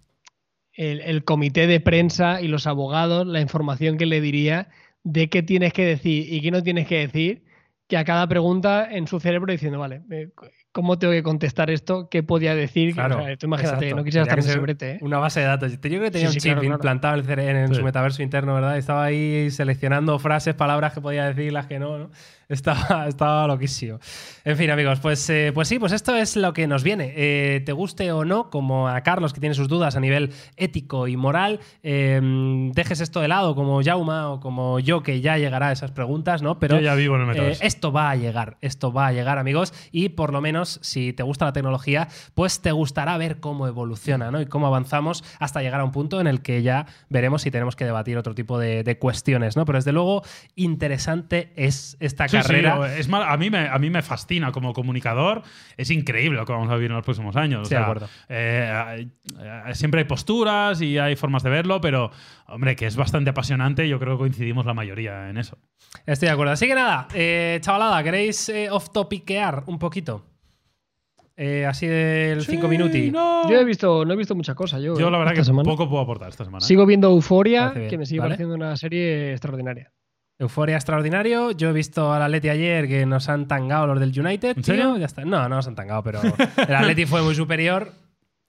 el, el comité de prensa y los abogados, la información que le diría de qué tienes que decir y qué no tienes que decir, que a cada pregunta en su cerebro diciendo, vale, ¿cómo tengo que contestar esto? ¿Qué podía decir? Claro, O sea, tú imagínate, exacto. no quisiera Tendría estar en ese ser brete, ¿eh? Una base de datos. Yo creo que tenía Sí, un sí, chip claro, claro. implantado en, Sí. su metaverso interno, ¿verdad? Estaba ahí seleccionando frases, palabras que podía decir, las que no, ¿no? Estaba, estaba loquísimo. En fin, amigos, pues, eh, pues sí, pues esto es lo que nos viene. Eh, te guste o no, como a Carlos que tiene sus dudas a nivel ético y moral, eh, dejes esto de lado, como Jauma o como yo, que ya llegará a esas preguntas, ¿no? Pero Yo ya vivo en el eh, metaverso. esto va a llegar, esto va a llegar, amigos, y por lo menos si te gusta la tecnología, pues te gustará ver cómo evoluciona, ¿no? Y cómo avanzamos hasta llegar a un punto en el que ya veremos si tenemos que debatir otro tipo de, de cuestiones, ¿no? Pero desde luego, interesante es esta Sí, sí, es mal, a, mí me, a mí me fascina como comunicador. Es increíble lo que vamos a vivir en los próximos años. O Sí, de sea, acuerdo. eh, eh, siempre hay posturas y hay formas de verlo, pero, hombre, que es bastante apasionante. Yo creo que coincidimos la mayoría en eso. Estoy de acuerdo. Así que nada, eh, chavalada, ¿queréis eh, off-topiquear un poquito? Eh, así del 5 minuti. no. Yo he visto, no he visto muchas cosas. Yo, Yo la verdad que semana. poco puedo aportar esta semana. Sigo viendo Euforia, que me sigue ¿vale? pareciendo una serie extraordinaria. Euforia extraordinario. Yo he visto al Atleti ayer que nos han tangado los del United. ¿En tío. serio? Ya está. No, no nos han tangado, pero el Atleti fue muy superior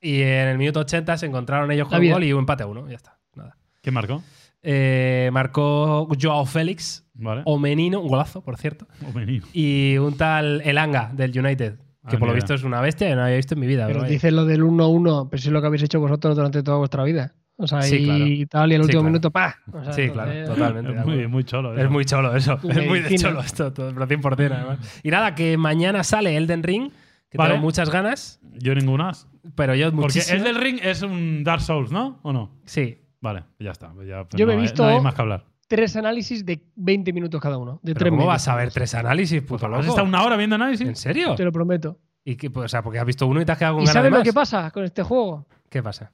y en el minuto 80 se encontraron ellos con un gol y un empate a uno. Ya está. Nada. ¿Quién marcó? Eh, marcó Joao Félix, Vale. o Menino, un golazo, por cierto. O menino. Y un tal Elanga del United, que Ah, por lo visto es una bestia que no había visto en mi vida. Pero pero dices lo del 1-1, pero si es lo que habéis hecho vosotros durante toda vuestra vida. O sea, Sí, y claro. tal, y el Sí, último claro. minuto, ¡pa! O sea, Sí, claro, totalmente. de Es muy, muy cholo. Es eso. muy cholo eso. Es muy de cholo esto, todo, pero 100% además. Y nada, que mañana sale Elden Ring, que Vale. tengo muchas ganas, Yo ninguna. pero yo Porque muchísimas. el del ring es un Dark Souls, ¿no? ¿O no? Sí. Vale, ya está. pues ya, pues Yo me he no hay- visto- no hay más que hablar. Tres análisis de 20 minutos cada uno. De Pero tres ¿Cómo minutos. vas a ver tres análisis, puto ¿Has loco? estado una hora viendo ¿En análisis? serio? Te lo prometo. ¿Y qué, pues, o sea, porque has visto uno y te has quedado con ¿Y ganas de sabes lo más? que pasa con este juego? ¿Qué pasa?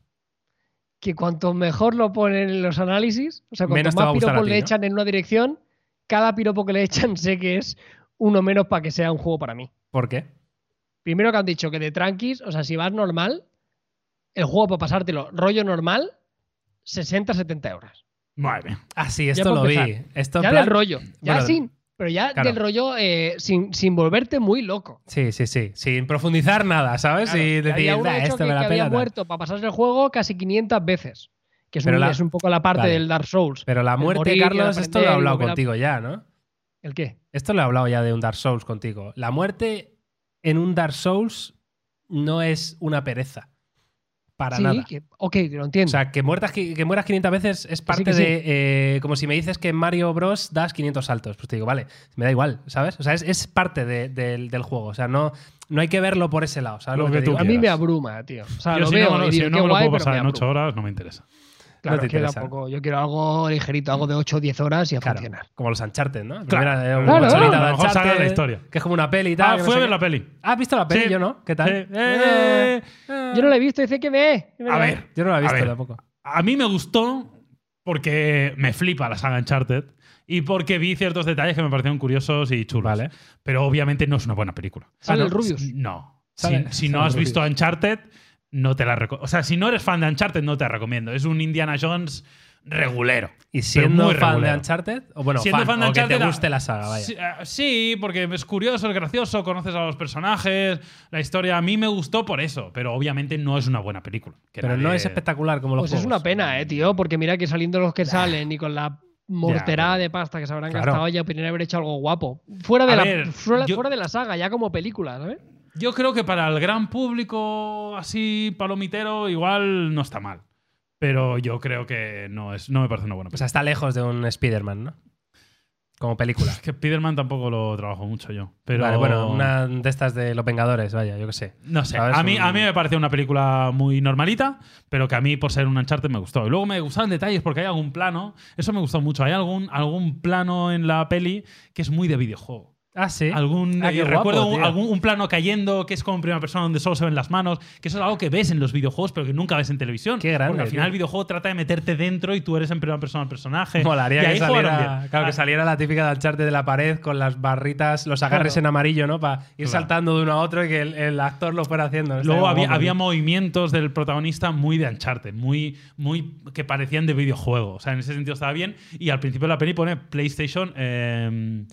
Que cuanto mejor lo ponen en los análisis, o sea, cuanto Menos más piropos ti, le ¿no? echan en una dirección, cada piropo que le echan sé que es uno menos para que sea un juego para mí. ¿Por qué? Primero que han dicho que de tranquis, o sea, si vas normal, el juego para pasártelo rollo normal, 60-70 euros. Madre mía. Ah, esto lo vi. Esto ya plan- del rollo. Ya Bueno, sin. Pero ya claro. del rollo eh, sin, sin volverte muy loco. Sí, sí, sí. Sin profundizar nada, ¿sabes? Claro, y decir, había uno "Bah, hecho esto que, me la que había pela. tal". muerto para pasarse el juego casi 500 veces. Que es, un, la- es un poco la parte Vale. del Dark Souls. Pero la muerte, morir, Carlos, esto lo he hablado a- contigo ya, ¿no? ¿El qué? Esto lo he hablado ya de un Dark Souls contigo. La muerte en un Dark Souls no es una pereza. Para sí, nada. que- ok, lo entiendo. O sea, que, muertas, que mueras 500 veces es parte que sí. de. eh, como si me dices que en Mario Bros. das 500 saltos. Pues te digo, vale, me da igual, ¿sabes? O sea, es, es parte de- del, del juego. O sea, no, no hay que verlo por ese lado. ¿sabes Lo lo, que tú digo? a mí me abruma, tío. O sea, Yo lo si veo no, y si digo, no qué me lo puedo pasar en 8 abruma. horas, no me interesa. Claro, No te es que interesa. tampoco. Yo quiero algo ligerito, algo de 8 o 10 horas y a Claro, funcionar. como los Uncharted, ¿no? Claro. Primera, eh, una Claro, de A Uncharted, la historia. Que es como una peli y tal. Ah, fue a ver qué. la peli. ¿Has visto la peli? Sí. Yo no. ¿Qué tal? Sí. Eh, Yo no lo he visto, dice que ve. A ver, Yo no la he A visto ver. tampoco. a mí me gustó porque me flipa la saga Uncharted y porque vi ciertos detalles que me parecieron curiosos y chulos. Vale. Pero obviamente no es una buena película. Sale Ah, el no. Rubius. No. Si no has Rubius. visto Uncharted, no te la recomiendo. O sea, si no eres fan de Uncharted, no te la recomiendo. Es un Indiana Jones regulero. ¿Y siendo muy fan de. Uncharted? O bueno, Siendo fan, fan de o que te Uncharted, guste la saga, vaya. Sí, eh, Sí, porque es curioso, es gracioso, conoces a los personajes, la historia a mí me gustó por eso, pero obviamente no es una buena película. que Pero no es espectacular como los Pues es una pena, eh, tío, porque mira que saliendo los que salen y con la morterada de pasta que se habrán Claro. gastado ya podrían haber hecho algo guapo. Fuera de, A la, ver, fuera, yo- fuera de la saga, ya como película, ¿sabes? Yo creo que para el gran público así palomitero igual no está mal. Pero yo creo que no, es, no me parece una buena O película. sea, está lejos de un Spider-Man, ¿no? Como película. Es que Spider-Man tampoco lo trabajo mucho yo. Pero Vale, bueno, una de estas de los Vengadores, vaya, yo qué sé. No sé, a mí, Un- a mí me pareció una película muy normalita, pero que a mí por ser un Uncharted me gustó. Y luego me gustaron detalles porque hay algún plano, eso me gustó mucho, hay algún, algún plano en la peli que es muy de videojuego. Ah, sí. Algún, Ah, eh, guapo, recuerdo un, algún, un plano cayendo que es como en primera persona donde solo se ven las manos, que eso es algo que ves en los videojuegos pero que nunca ves en televisión. Qué grande, Porque al final tío. el videojuego trata de meterte dentro y tú eres en primera persona el personaje. Molaría y que saliera, claro, que Ah, saliera la típica de Uncharted de la pared con las barritas, los agarres Claro. en amarillo, ¿no? Para ir Claro. saltando de uno a otro y que el, el actor lo fuera haciendo. Luego había, movimientos del protagonista muy de Uncharted, muy, muy que parecían de videojuego. O sea, en ese sentido estaba bien. Y al principio de la peli pone PlayStation. eh,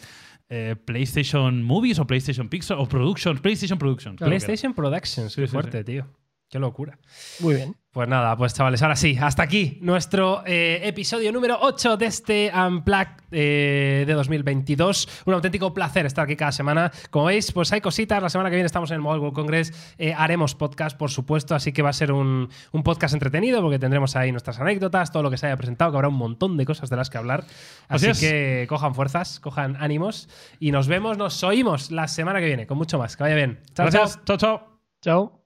eh, PlayStation Movies o PlayStation Pixel o Productions. PlayStation Productions. PlayStation Productions, Sí, qué sí, fuerte, tío. Qué locura. Muy bien. Pues nada, pues chavales, ahora sí, hasta aquí nuestro eh, episodio número 8 de este Unplugged eh, de 2022. Un auténtico placer estar aquí cada semana. Como veis, pues hay cositas. La semana que viene estamos en el Mobile World Congress. Eh, haremos podcast, por supuesto, así que va a ser un, un podcast entretenido porque tendremos ahí nuestras anécdotas, todo lo que se haya presentado, que habrá un montón de cosas de las que hablar. Así Así es. que cojan fuerzas, cojan ánimos y nos vemos, nos oímos la semana que viene con mucho más. Que vaya bien. Chao, chao. Gracias. Chao, chao. Chao.